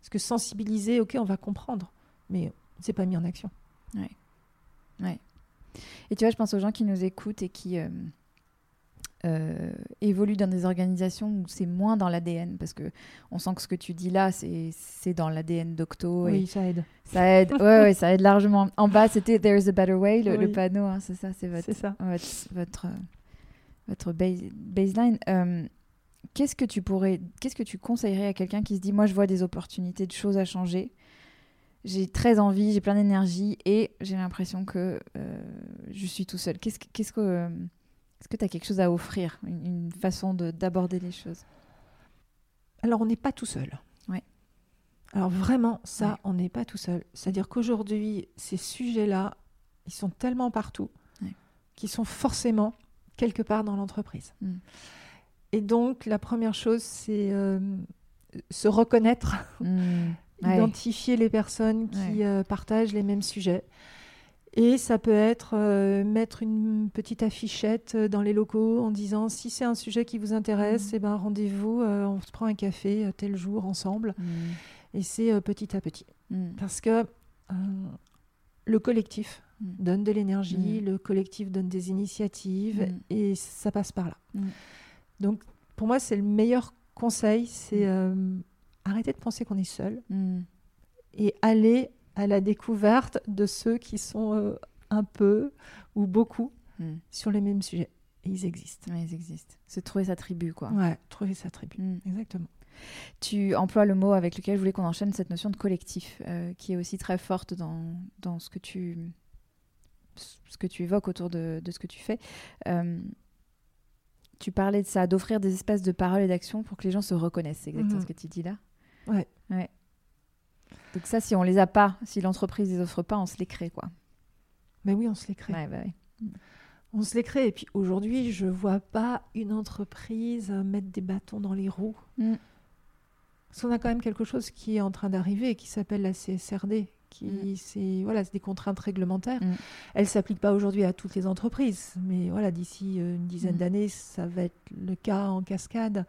Parce que sensibiliser, ok, on va comprendre, mais c'est pas mis en action. Oui. Ouais. Et tu vois, je pense aux gens qui nous écoutent et qui euh, euh, évoluent dans des organisations où c'est moins dans l'ADN, parce que on sent que ce que tu dis là, c'est dans l'ADN d'Octo. Oui, ça aide. Ça aide, ouais, ouais, ça aide largement. En bas, c'était There's a Better Way, le, panneau, hein, c'est ça, c'est votre, votre, votre, baseline. Euh, qu'est-ce que tu pourrais, qu'est-ce que tu conseillerais à quelqu'un qui se dit, moi, je vois des opportunités de choses à changer j'ai très envie, j'ai plein d'énergie et j'ai l'impression que euh, je suis tout seul. Qu'est-ce, qu'est-ce que, euh, est-ce que tu as quelque chose à offrir, une, façon de, d'aborder les choses? Alors, on n'est pas tout seul. Ouais. Alors, vraiment, ça, on n'est pas tout seul. C'est-à-dire qu'aujourd'hui, ces sujets-là, ils sont tellement partout qu'ils sont forcément quelque part dans l'entreprise. Mm. Et donc, la première chose, c'est euh, se reconnaître. Identifier les personnes qui euh, partagent les mêmes sujets. Et ça peut être euh, mettre une petite affichette euh, dans les locaux en disant si c'est un sujet qui vous intéresse, mmh. eh ben, rendez-vous, on se prend un café tel jour ensemble. Mmh. Et c'est petit à petit. Mmh. Parce que le collectif donne de l'énergie, le collectif donne des initiatives et ça passe par là. Donc pour moi, c'est le meilleur conseil, c'est arrêter de penser qu'on est seul hmm. et aller à la découverte de ceux qui sont euh, un peu ou beaucoup hmm. sur les mêmes sujets. Et ils existent. ils existent. C'est trouver sa tribu, quoi. Ouais, trouver sa tribu. Hmm. Exactement. Tu emploies le mot avec lequel je voulais qu'on enchaîne cette notion de collectif, euh, qui est aussi très forte dans, dans, ce, que tu, ce que tu évoques autour de, de ce que tu fais. Euh, tu parlais de ça, d'offrir des espaces de parole et d'action pour que les gens se reconnaissent. C'est exactement ce que tu dis là. Ouais. ouais. Donc ça, si on les a pas, si l'entreprise les offre pas, on se les crée, quoi. Mais oui, on se les crée. Ouais, bah On se les crée. Et puis aujourd'hui, je vois pas une entreprise mettre des bâtons dans les roues. Mm. Parce qu'on a quand même quelque chose qui est en train d'arriver, qui s'appelle la CSRD, qui mm. c'est voilà, c'est des contraintes réglementaires. Mm. Elles s'appliquent pas aujourd'hui à toutes les entreprises, mais voilà, d'ici euh, une dizaine d'années, ça va être le cas en cascade.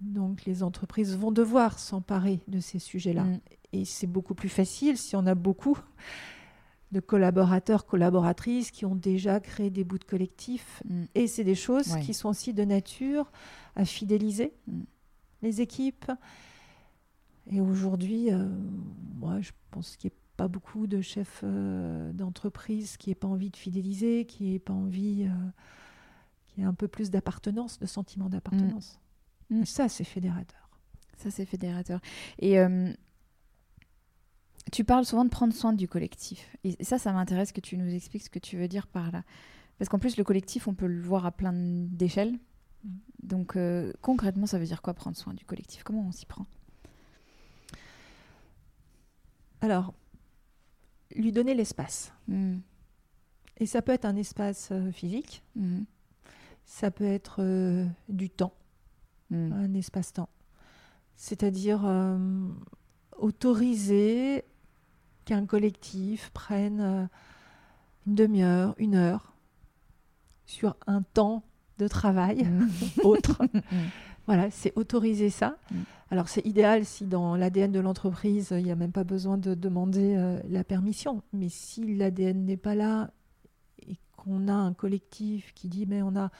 Donc les entreprises vont devoir s'emparer de ces sujets-là. Mm. Et c'est beaucoup plus facile si on a beaucoup de collaborateurs, collaboratrices qui ont déjà créé des bouts de collectif. Mm. Et c'est des choses qui sont aussi de nature à fidéliser mm. les équipes. Et aujourd'hui, euh, moi, je pense qu'il n'y a pas beaucoup de chefs euh, d'entreprise qui n'aient pas envie de fidéliser, qui n'aient pas envie, euh, qui aient un peu plus d'appartenance, de sentiment d'appartenance. Mm. Ça, c'est fédérateur. Ça, c'est fédérateur. Et euh, tu parles souvent de prendre soin du collectif. Et ça, ça m'intéresse que tu nous expliques ce que tu veux dire par là. Parce qu'en plus, le collectif, on peut le voir à plein d'échelles. Mm. Donc, euh, concrètement, ça veut dire quoi prendre soin du collectif? Comment on s'y prend? Alors, lui donner l'espace. Mm. Et ça peut être un espace euh, physique, ça peut être du temps, Hmm. un espace-temps. C'est-à-dire euh, autoriser qu'un collectif prenne euh, une demi-heure, une heure sur un temps de travail hmm. autre. Hmm. Voilà, c'est autoriser ça. Alors c'est idéal si dans l'ADN de l'entreprise, il n'y a même pas besoin de demander euh, la permission. Mais si l'ADN n'est pas là on a un collectif qui dit mais on a,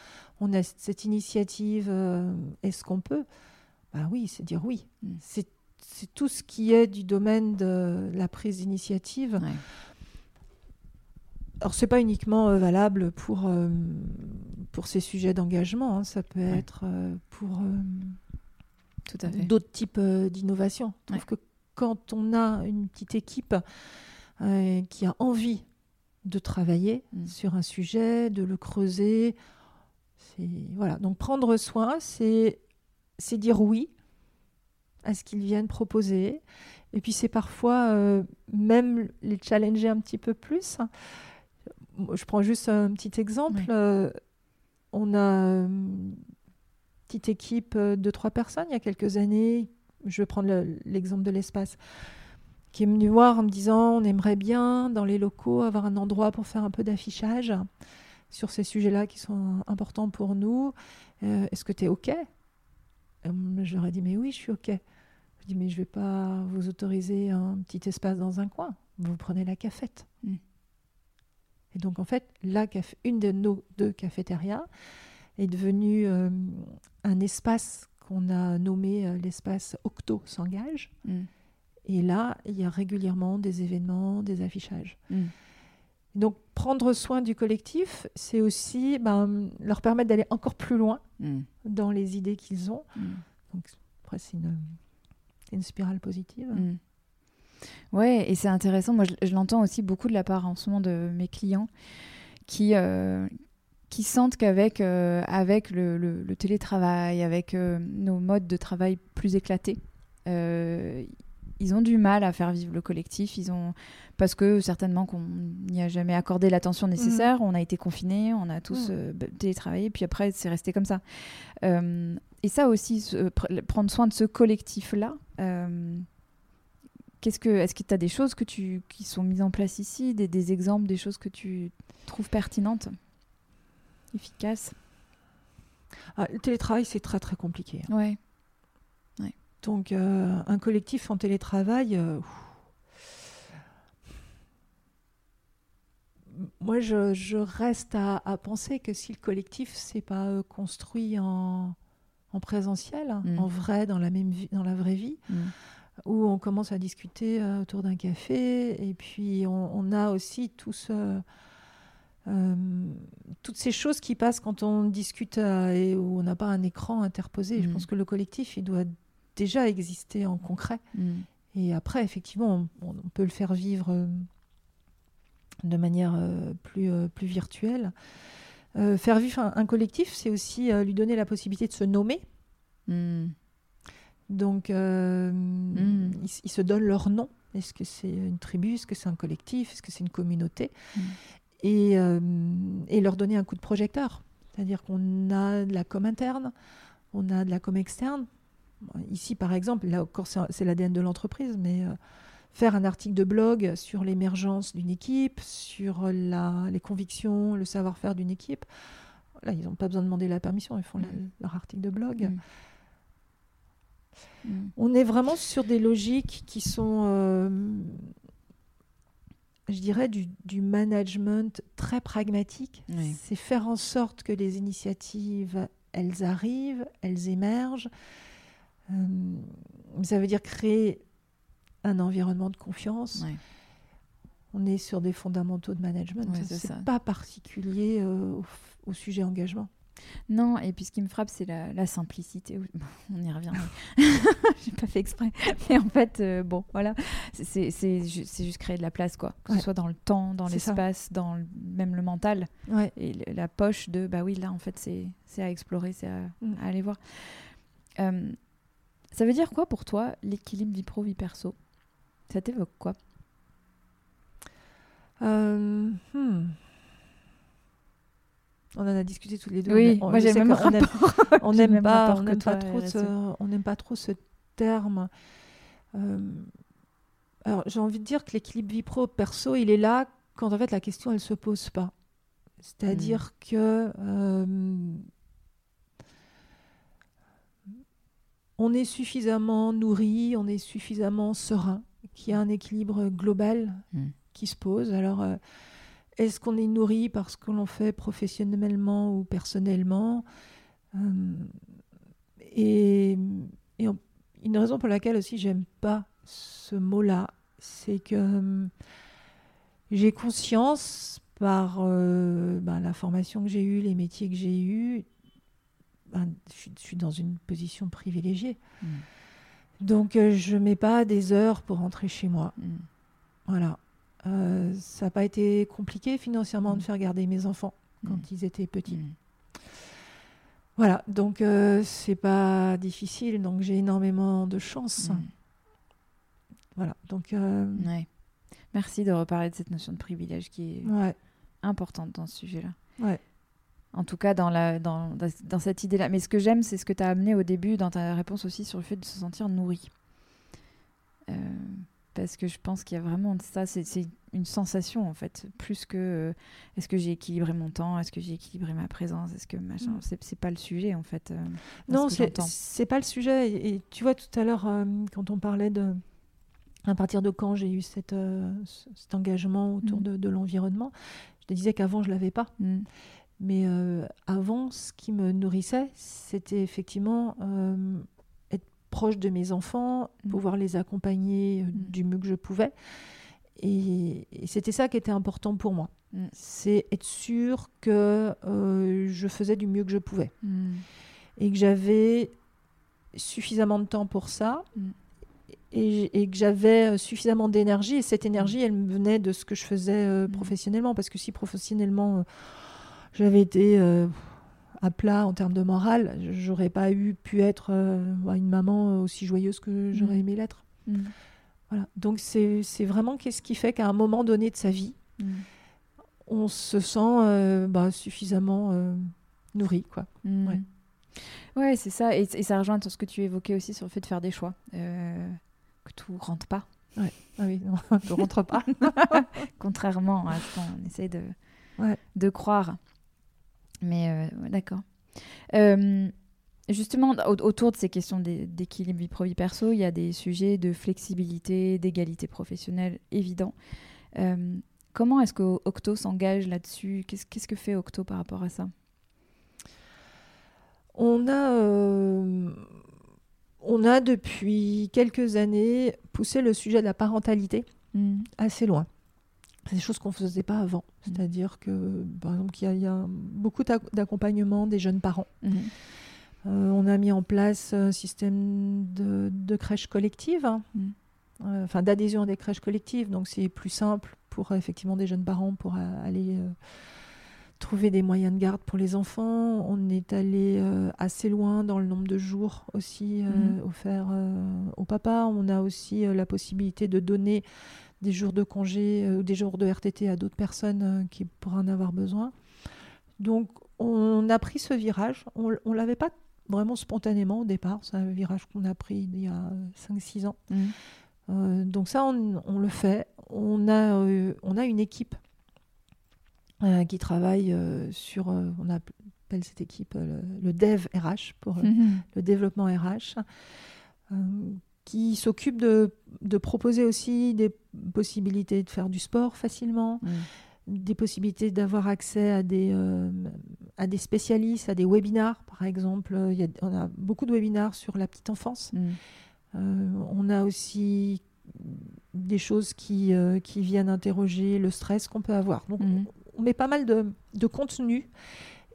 on a cette initiative, euh, est-ce qu'on peut? Ben oui, c'est dire oui. Mm. C'est, tout ce qui est du domaine de la prise d'initiative. alors c'est pas uniquement valable pour pour ces sujets d'engagement, hein. ça peut être pour d'autres types d'innovation. Trouve que quand on a une petite équipe qui a envie de travailler mm. sur un sujet, de le creuser. Voilà. Donc prendre soin, c'est dire oui à ce qu'ils viennent proposer. Et puis c'est parfois euh, même les challenger un petit peu plus. Je prends juste un petit exemple. Euh, on a une petite équipe de trois personnes il y a quelques années. Je vais prendre l'exemple de l'espace qui est venu voir en me disant on aimerait bien dans les locaux avoir un endroit pour faire un peu d'affichage sur ces sujets-là qui sont importants pour nous. Euh, est-ce que tu es OK Je leur ai dit mais oui, je suis OK. Je dis mais je vais pas vous autoriser un petit espace dans un coin. Vous prenez la cafette. Mm. Et donc en fait, la une de nos deux cafétérias est devenue euh, un espace qu'on a nommé euh, l'espace Octo s'engage. Mm. Et là, il y a régulièrement des événements, des affichages. Mm. Donc, prendre soin du collectif, c'est aussi ben, leur permettre d'aller encore plus loin mm. dans les idées qu'ils ont. Mm. Donc, après, c'est une, spirale positive. Ouais, et c'est intéressant. Moi, je, l'entends aussi beaucoup de la part en ce moment de mes clients qui, euh, qui sentent qu'avec euh, avec le, télétravail, avec euh, nos modes de travail plus éclatés, ils ont du mal à faire vivre le collectif. Ils ont parce que certainement qu'on n'y a jamais accordé l'attention nécessaire. Mhm. On a été confinés, on a tous mhm. euh, télétravaillé, puis après c'est resté comme ça. Euh, et ça aussi, prendre soin de ce collectif-là. Euh, qu'est-ce que, est-ce que tu as des choses que tu, qui sont mises en place ici, des, des exemples, des choses que tu trouves pertinentes, efficaces? Ah, Le télétravail, c'est très très compliqué. Hein. Ouais. Donc euh, un collectif en télétravail, euh, moi je, reste à, penser que si le collectif c'est pas euh, construit en, présentiel, mm. en vrai, dans la, même vie, dans la vraie vie, mm. où on commence à discuter autour d'un café, et puis on, a aussi tout toutes ces choses qui passent quand on discute et où on n'a pas un écran interposé. Je mm. pense que le collectif, il doit déjà existé en concret. Mm. Et après, effectivement, on, peut le faire vivre euh, de manière euh, plus, euh, plus virtuelle. faire vivre un, collectif, c'est aussi lui donner la possibilité de se nommer. Mm. Donc, mm. ils, se donnent leur nom. Est-ce que c'est une tribu? Est-ce que c'est un collectif? Est-ce que c'est une communauté? Et, et, leur donner un coup de projecteur. C'est-à-dire qu'on a de la com interne, on a de la com externe, Ici, par exemple, là encore, c'est l'ADN de l'entreprise, mais euh, faire un article de blog sur l'émergence d'une équipe, sur les convictions, le savoir-faire d'une équipe, là, ils n'ont pas besoin de demander la permission, ils font mm. leur article de blog. Mm. Mm. On est vraiment sur des logiques qui sont, euh, je dirais, du, management très pragmatique. C'est faire en sorte que les initiatives, elles arrivent, elles émergent. Euh, ça veut dire créer un environnement de confiance. On est sur des fondamentaux de management. c'est pas particulier euh, au, sujet engagement. Non, et puis ce qui me frappe, c'est la, simplicité. On y revient. J'ai pas fait exprès. Mais en fait, euh, bon, voilà. C'est juste créer de la place, quoi. Que ce soit dans le temps, dans l'espace, dans même le mental. Et la poche de, bah oui, là, en fait, c'est à explorer, c'est à, mm. aller voir. Ça veut dire quoi pour toi l'équilibre vie pro vie perso? Ça t'évoque quoi? Euh, hmm. On en a discuté tous les deux. Oui, moi j'ai même. On n'aime pas, on pas trop ce, on n'aime pas trop ce terme. Euh, alors j'ai envie de dire que l'équilibre vie pro perso, il est là quand en fait la question elle se pose pas. C'est-à-dire hmm. que euh, on est suffisamment nourri, on est suffisamment serein, qu'il y a un équilibre global hmm. qui se pose. Alors, euh, est-ce qu'on est nourri parce que l'on fait professionnellement ou personnellement? Euh, Et, une raison pour laquelle aussi j'aime pas ce mot-là, c'est que euh, j'ai conscience, par euh, ben, la formation que j'ai eue, les métiers que j'ai eus, je, suis dans une position privilégiée. Mm. Donc, euh, je ne mets pas des heures pour rentrer chez moi. Mm. Voilà. Euh, ça n'a pas été compliqué financièrement de faire garder mes enfants quand ils étaient petits. Voilà, donc c'est pas difficile, donc j'ai énormément de chance. Voilà, donc. Ouais. Merci de reparler de cette notion de privilège qui est importante dans ce sujet-là. Ouais. En tout cas, dans, la, dans, dans cette idée-là. Mais ce que j'aime, c'est ce que tu as amené au début dans ta réponse aussi sur le fait de se sentir nourri. Euh, parce que je pense qu'il y a vraiment ça, c'est une sensation en fait, plus que euh, est-ce que j'ai équilibré mon temps, est-ce que j'ai équilibré ma présence, est-ce que machin, mm. c'est pas le sujet en fait. Euh, non, c'est pas le sujet. Et, tu vois, tout à l'heure, quand on parlait de à partir de quand j'ai eu cette, cet engagement autour mm. de, l'environnement. Je te disais qu'avant, je ne l'avais pas. Mm. Mais euh, avant, ce qui me nourrissait, c'était effectivement euh, être proche de mes enfants, mm. pouvoir les accompagner du mieux que je pouvais. Et, c'était ça qui était important pour moi. C'est être sûr que je faisais du mieux que je pouvais. Et que j'avais suffisamment de temps pour ça et, que j'avais euh, suffisamment d'énergie. Et cette énergie, elle me venait de ce que je faisais euh, professionnellement. Parce que si professionnellement, euh, j'avais été à plat en termes de morale, j'aurais pas eu pu être une maman aussi joyeuse que j'aurais mm. aimé l'être. Mm. Voilà. Donc c'est vraiment qu'est-ce qui fait qu'à un moment donné de sa vie, on se sent bah, suffisamment nourri. Quoi. Ouais. Ouais, c'est ça. Et, et, ça rejoint tout ce que tu évoquais aussi sur le fait de faire des choix. Euh, que tout rentre pas. Ouais. Ah oui, non, tout rentre pas. Contrairement à ce qu'on essaie de, de croire. Mais euh, d'accord. Euh, justement, autour de ces questions d'équilibre vie pro-vie perso, il y a des sujets de flexibilité, d'égalité professionnelle évidents. Euh, comment est-ce que Octo s'engage là-dessus? Qu'est-ce que fait Octo par rapport à ça? On a on a depuis quelques années poussé le sujet de la parentalité mm. assez loin. C'est des choses qu'on ne faisait pas avant. Mm. C'est-à-dire que, par exemple, il y, a beaucoup d'accompagnement des jeunes parents. Mm. Euh, on a mis en place un système de, crèches collectives, hein. euh, enfin d'adhésion à des crèches collectives. Donc c'est plus simple pour effectivement des jeunes parents pour aller euh, trouver des moyens de garde pour les enfants. On est allé assez loin dans le nombre de jours aussi offerts au papa. On a aussi la possibilité de donner des jours de congé ou des jours de RTT à d'autres personnes qui pourraient en avoir besoin. Donc on a pris ce virage. On ne l'avait pas vraiment spontanément au départ. C'est un virage qu'on a pris il y a 5-6 ans. Mhm. donc ça, on, on, le fait. On a, on a une équipe euh, qui travaille euh, sur, euh, on appelle cette équipe le, Dev RH pour mhm. le développement RH, qui s'occupe de, de, proposer aussi des possibilités de faire du sport facilement. des possibilités d'avoir accès à des, à des spécialistes, à des webinars, par exemple. Il y a, on a beaucoup de webinars sur la petite enfance. on a aussi des choses qui, qui viennent interroger le stress qu'on peut avoir. Donc, mhm on met pas mal de, de contenu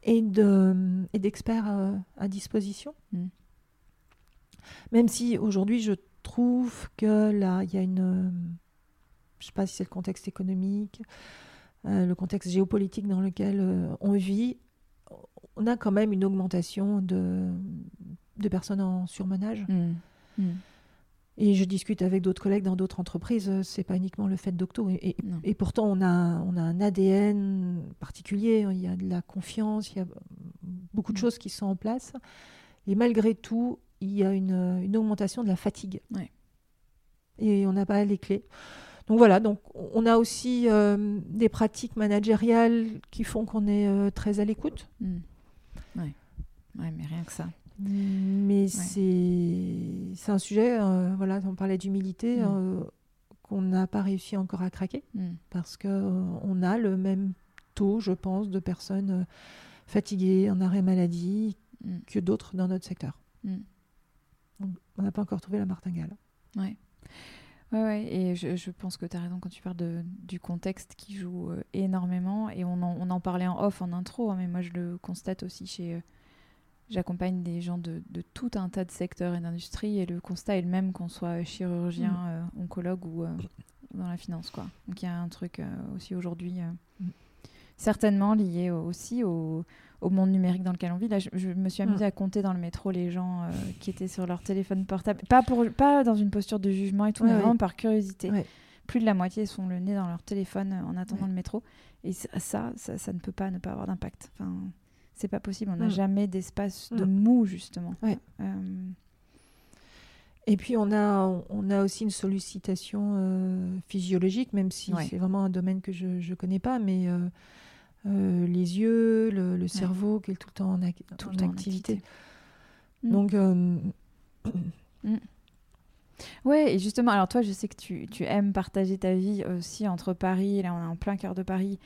et d'experts et à, à, disposition. Même si aujourd'hui, je trouve que là, il y a une. Je ne sais pas si c'est le contexte économique, euh, le contexte géopolitique dans lequel euh, on vit. On a quand même une augmentation de, de personnes en surmenage. Mm. Mm. Et je discute avec d'autres collègues dans d'autres entreprises, euh, c'est pas uniquement le fait d'Octo. Et, et, pourtant, on a, on a un ADN particulier, il y a de la confiance, il y a beaucoup de choses qui sont en place. Et malgré tout, il y a une, une augmentation de la fatigue. Et on n'a pas les clés. Donc voilà, donc on a aussi euh, des pratiques managériales qui font qu'on est euh, très à l'écoute. Mmh. Oui, ouais, mais rien que ça. Mais c'est un sujet, euh, voilà, on parlait d'humilité, mm. euh, qu'on n'a pas réussi encore à craquer, mm. parce qu'on euh, on a le même taux, je pense, de personnes fatiguées, en arrêt maladie, mm. que d'autres dans notre secteur. On n'a pas encore trouvé la martingale. Ouais. Ouais, et je, pense que tu as raison quand tu parles de, du contexte qui joue euh, énormément. Et on en, on en, parlait en off, en intro, hein, mais moi je le constate aussi chez. Euh, j'accompagne des gens de, de, tout un tas de secteurs et d'industries, et le constat est le même qu'on soit chirurgien, mm. oncologue ou dans la finance. Quoi. Donc il y a un truc aussi aujourd'hui, mm. certainement lié aussi au au monde numérique dans lequel on vit. Là, je, me suis amusée mm. à compter dans le métro les gens euh, qui étaient sur leur téléphone portable. Pas, pour, pas dans une posture de jugement et tout, mais vraiment par curiosité. Plus de la moitié sont le nez dans leur téléphone euh, en attendant le métro. Et ça, ça, ne peut pas ne pas avoir d'impact. Enfin, c'est pas possible. On n'a mm. jamais d'espace de mm. mou, justement. Euh, et puis on a, on a aussi une sollicitation physiologique, même si c'est vraiment un domaine que je ne connais pas, mais euh, les yeux, le, cerveau qui est tout le temps en, activité. Mm. Donc. Euh, mm. Ouais, et justement, alors toi, je sais que tu, tu, aimes partager ta vie aussi entre Paris, là on est en plein cœur de Paris,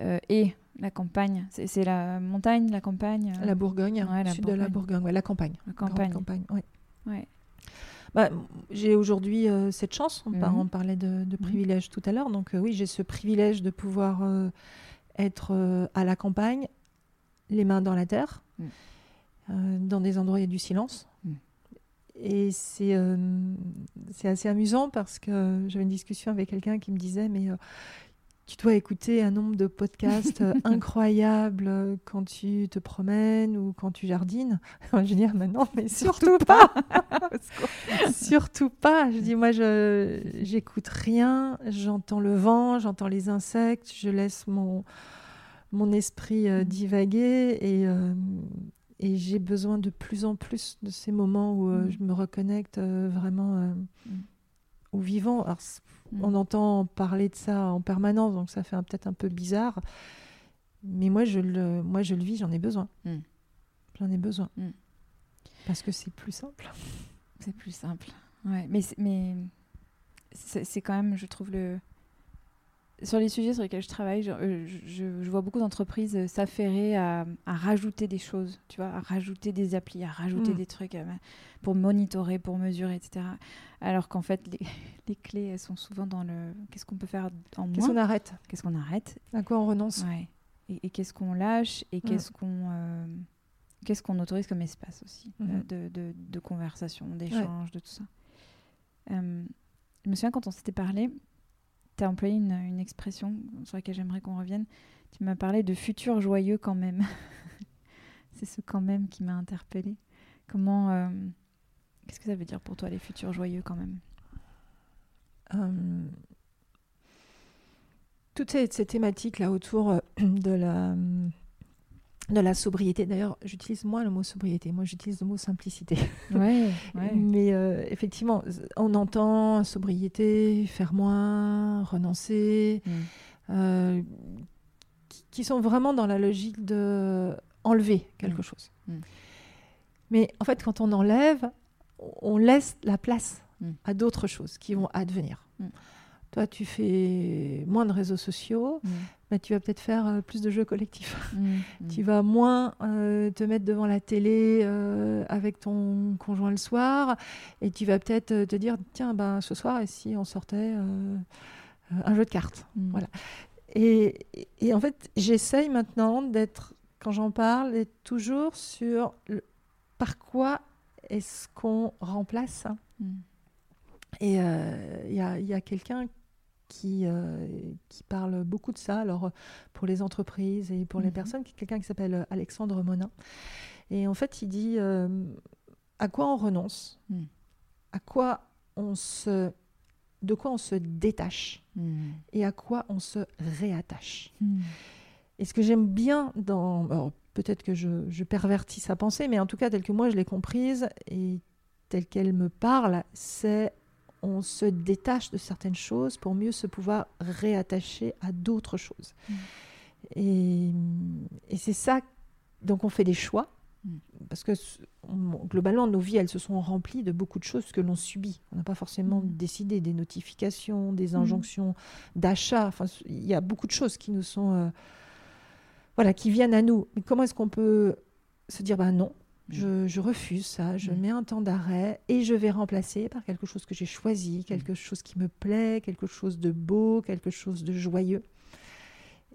euh, et la campagne. C'est la montagne, la campagne La Bourgogne, ouais, la sud de la Bourgogne, ouais, la campagne. La campagne. campagne ouais. ouais. Bah, j'ai aujourd'hui cette chance, on, mhm. parlait de, de mhm. privilège tout à l'heure, donc oui, j'ai ce privilège de pouvoir être euh, à la campagne, les mains dans la terre, mm. euh, dans des endroits où il y a du silence. Mm. Et c'est euh, c'est assez amusant parce que j'avais une discussion avec quelqu'un qui me disait, mais tu dois écouter un nombre de podcasts incroyables quand tu te promènes ou quand tu jardines. je ah, mais non, mais surtout pas. surtout pas. Je dis, moi, je j'écoute rien. J'entends le vent, j'entends les insectes. Je laisse mon, mon esprit euh, mm. divaguer et, euh, et j'ai besoin de plus en plus de ces moments où euh, mm. je me reconnecte vraiment mm. Au vivant. Alors, Mm. On entend parler de ça en permanence, donc ça fait peut-être un peu bizarre. Mais moi, je le, moi, je le vis, j'en ai besoin. Mm. J'en ai besoin. Mm. Parce que c'est plus simple. C'est plus simple. Ouais. Mais, mais c'est quand même, je trouve, le, sur les sujets sur lesquels je travaille, je, euh, vois beaucoup d'entreprises euh, s'affairer à, rajouter des choses, tu vois, à rajouter des applis, à rajouter mm. des trucs euh, pour monitorer, pour mesurer, etc. Alors qu'en fait, les, clés, elles sont souvent dans le qu'est-ce qu'on peut faire en moins? Qu'est-ce qu'on arrête? Qu'est-ce qu'on arrête? À quoi on renonce? Et, qu'est-ce qu'on lâche? Et mm. qu'est-ce qu'on qu'est-ce qu'on autorise comme espace aussi mm-hmm. de, de, conversation, d'échange, de tout ça. je me souviens quand on s'était parlé, tu as employé une, expression sur laquelle j'aimerais qu'on revienne. Tu m'as parlé de futur joyeux quand même. c'est ce quand même qui m'a interpellée. Comment. Euh, qu'est-ce que ça veut dire pour toi, les futurs joyeux quand même? Euh, Toutes ces, thématiques là autour euh, de la de la sobriété. D'ailleurs, j'utilise moins le mot sobriété, moi j'utilise le mot simplicité. Ouais, Mais euh, effectivement, on entend sobriété, faire moins, renoncer, mm. euh, qui, sont vraiment dans la logique de enlever quelque mm. chose. Mm. Mais en fait, quand on enlève, on laisse la place à d'autres choses qui vont advenir. Toi, tu fais moins de réseaux sociaux, mais tu vas peut-être faire euh, plus de jeux collectifs. Mm, mm. tu vas moins euh, te mettre devant la télé euh, avec ton conjoint le soir, et tu vas peut-être te dire tiens, ben, ce soir, et si on sortait un jeu de cartes Voilà. Et, et, en fait, j'essaye maintenant d'être, quand j'en parle, d'être toujours sur le, par quoi est-ce qu'on remplace Et il y a, y a quelqu'un qui, euh, qui parle beaucoup de ça, alors pour les entreprises et pour les mhm. personnes, quelqu'un qui s'appelle Alexandre Monin. Et en fait, il dit euh, à quoi on renonce, hmm. à quoi on se, de quoi on se détache hmm. et à quoi on se réattache. Et ce que j'aime bien dans, peut-être que je, je pervertis sa pensée, mais en tout cas telle que moi je l'ai comprise et telle qu'elle me parle, c'est on se détache de certaines choses pour mieux se pouvoir réattacher à d'autres choses. Mm. Et, c'est ça, donc on fait des choix, mm. parce que globalement, nos vies, elles se sont remplies de beaucoup de choses que l'on subit. On n'a pas forcément mm. décidé des notifications, des injonctions d'achat. Enfin, il y a beaucoup de choses qui nous sont... Euh, voilà, qui viennent à nous. Mais comment est-ce qu'on peut se dire, ben non, Je, refuse ça, je Mm. mets un temps d'arrêt et je vais remplacer par quelque chose que j'ai choisi, quelque chose qui me plaît, quelque chose de beau, quelque chose de joyeux.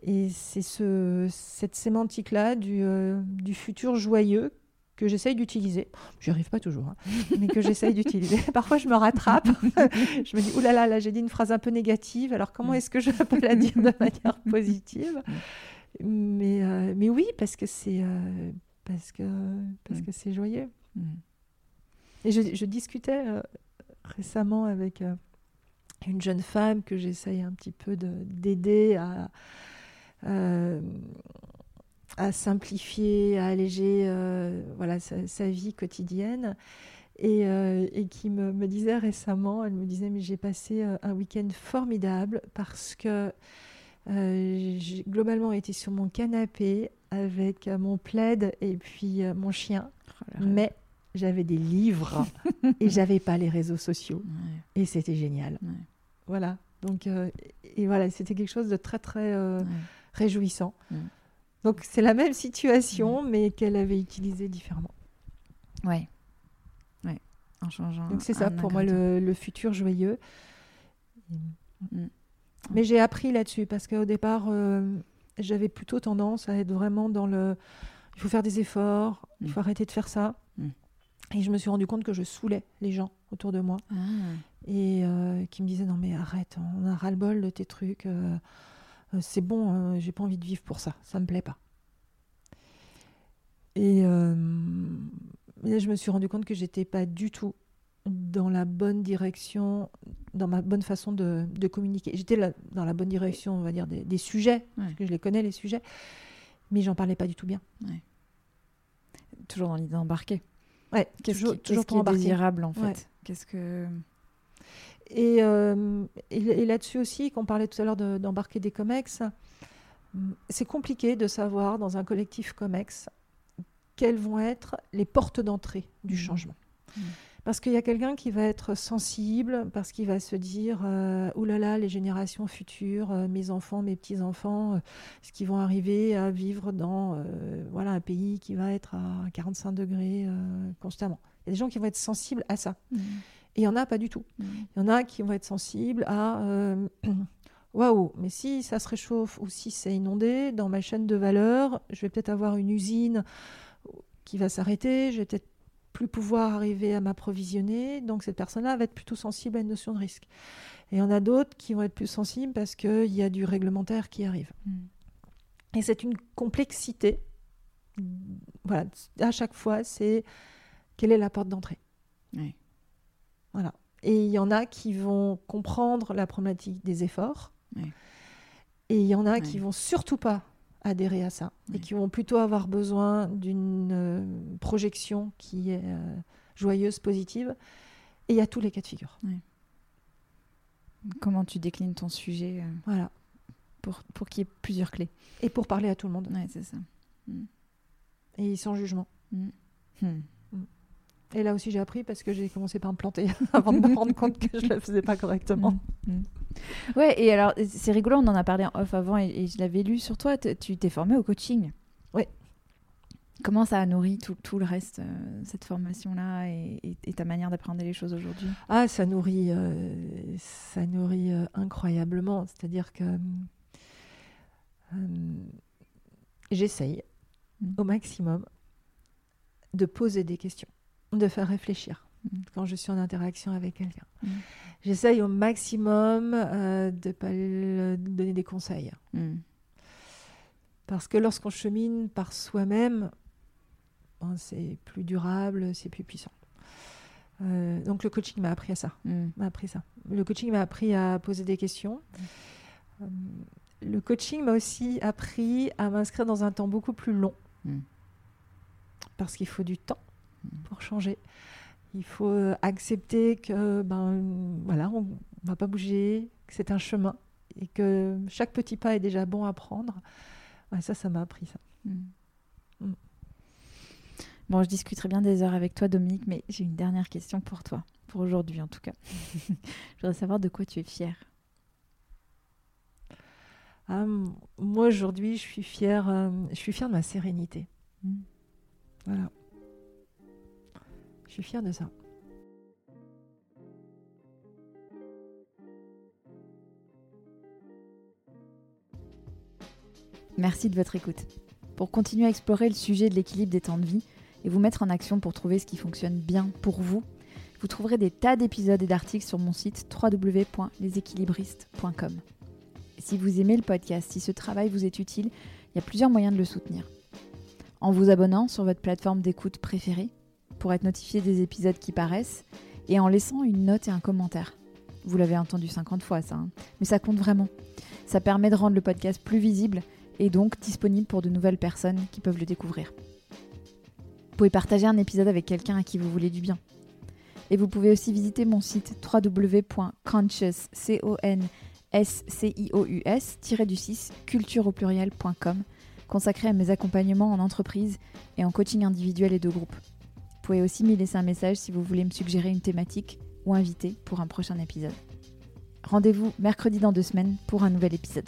Et c'est ce, cette sémantique-là du, euh, du futur joyeux que j'essaye d'utiliser. J'y arrive pas toujours, hein, mais que j'essaye d'utiliser. Parfois, je me rattrape. je me dis, oulala, là, là, j'ai dit une phrase un peu négative. Alors, comment Mm. est-ce que je peux la dire de manière positive? Mais, euh, mais oui, parce que c'est euh, parce que parce Mm. que c'est joyeux. Mm. Et je, je discutais euh, récemment avec euh, une jeune femme que j'essaye un petit peu de- d'aider à, euh, à simplifier, à alléger voilà, sa, sa vie quotidienne. Et, et qui me, me disait récemment, elle me disait, mais j'ai passé un week-end formidable parce que euh, j'ai globalement été sur mon canapé avec euh, mon plaid et puis euh, mon chien Oh, mais j'avais des livres et j'avais pas les réseaux sociaux Ouais, et c'était génial. ouais, Voilà. Donc euh, et voilà, c'était quelque chose de très très euh, ouais. réjouissant. Donc c'est la même situation mais qu'elle avait utilisée différemment. Ouais. Ouais. En changeant. Donc c'est ça pour moi le, le futur joyeux. Mm. Mais j'ai appris là-dessus parce qu'au départ euh, j'avais plutôt tendance à être vraiment dans le il faut faire des efforts, il Mm. faut arrêter de faire ça. Mm. Et je me suis rendu compte que je saoulais les gens autour de moi. Ah. et euh, qui me disait non mais arrête, on a ras-le-bol de tes trucs, euh, euh, c'est bon, euh, j'ai pas envie de vivre pour ça, ça me plaît pas. Et, et là, je me suis rendu compte que j'étais pas du tout dans la bonne direction, dans ma bonne façon de, de communiquer. J'étais dans la bonne direction, on va dire, des, des sujets, parce que je les connais les sujets, mais j'en parlais pas du tout bien. Toujours dans l'idée d'embarquer. Ouais, toujours, qui, toujours pour qui est embarquer. désirable en fait? Ouais. Qu'est-ce que. Et, euh, et, et là-dessus aussi, qu'on parlait tout à l'heure de- d'embarquer des COMEX, hum, c'est compliqué de savoir dans un collectif COMEX quelles vont être les portes d'entrée du Mhm. changement. Mhm. Parce qu'il y a quelqu'un qui va être sensible, parce qu'il va se dire euh, Ouh là là, les générations futures, euh, mes enfants, mes petits-enfants, euh, est-ce qu'ils vont arriver à vivre dans euh, voilà, un pays qui va être à 45 degrés constamment? Il y a des gens qui vont être sensibles à ça. Mm. Et il y en a pas du tout. Mm. Il y en a qui vont être sensibles à waouh, mais si ça se réchauffe ou si c'est inondé, dans ma chaîne de valeur, je vais peut-être avoir une usine qui va s'arrêter, je vais peut-être plus pouvoir arriver à m'approvisionner. Donc cette personne-là va être plutôt sensible à une notion de risque. Et il y en a d'autres qui vont être plus sensibles parce qu'il y a du réglementaire qui arrive. Mm. Et c'est une complexité. Voilà, à chaque fois, c'est quelle est la porte d'entrée. Voilà. Et il y en a qui vont comprendre la problématique des efforts. Et il y en a qui vont surtout pas adhérer à ça. Et qui vont plutôt avoir besoin d'une euh, projection qui est euh, joyeuse, positive. Et il y a tous les cas de figure. Comment tu déclines ton sujet euh, Voilà. pour, pour qu'il y ait plusieurs clés Et pour parler à tout le monde. Ouais, c'est ça. Et sans jugement. Mm. Hmm. Et là aussi, j'ai appris parce que j'ai commencé par me planter avant de me rendre compte que je ne le faisais pas correctement. Mm. Mm. Ouais, et alors, c'est rigolo, on en a parlé en off avant et, et je l'avais lu sur toi. Tu t'es formé au coaching. Oui. Comment ça a nourri tout, tout le reste, euh, cette formation-là et, et- et ta manière d'appréhender les choses aujourd'hui? Ah, ça nourrit, euh, ça nourrit euh, incroyablement. C'est-à-dire que j'essaye Mm. au maximum de poser des questions, de faire réfléchir quand je suis en interaction avec quelqu'un. Mm. J'essaye au maximum euh, de ne pas le- donner des conseils. Mm. Parce que lorsqu'on chemine par soi-même, ben, c'est plus durable, c'est plus puissant. Euh, donc le coaching m'a appris à ça. Mm. m'a appris ça. Le coaching m'a appris à poser des questions. Euh, Le coaching m'a aussi appris à m'inscrire dans un temps beaucoup plus long. Parce qu'il faut du temps. Pour changer. Il faut accepter que ben voilà, on va pas bouger, que c'est un chemin et que chaque petit pas est déjà bon à prendre. Ouais, ça, ça m'a appris ça. Mm. Mm. Bon, je discuterai bien des heures avec toi, Dominique, mais j'ai une dernière question pour toi, pour aujourd'hui en tout cas. je voudrais savoir de quoi tu es fière. Ah, moi aujourd'hui, je suis fière, euh, je suis fière de ma sérénité. Mm. Voilà. Je suis fière de ça. Merci de votre écoute. Pour continuer à explorer le sujet de l'équilibre des temps de vie et vous mettre en action pour trouver ce qui fonctionne bien pour vous, vous trouverez des tas d'épisodes et d'articles sur mon site www.leséquilibristes.com. Si vous aimez le podcast, si ce travail vous est utile, il y a plusieurs moyens de le soutenir. En vous abonnant sur votre plateforme d'écoute préférée pour être notifié des épisodes qui paraissent et en laissant une note et un commentaire. Vous l'avez entendu 50 fois ça, hein. mais ça compte vraiment. Ça permet de rendre le podcast plus visible et donc disponible pour de nouvelles personnes qui peuvent le découvrir. Vous pouvez partager un épisode avec quelqu'un à qui vous voulez du bien. Et vous pouvez aussi visiter mon site www.conscious, du 6 culture au pluriel.com consacré à mes accompagnements en entreprise et en coaching individuel et de groupe. Vous pouvez aussi m'y laisser un message si vous voulez me suggérer une thématique ou inviter pour un prochain épisode. Rendez-vous mercredi dans deux semaines pour un nouvel épisode.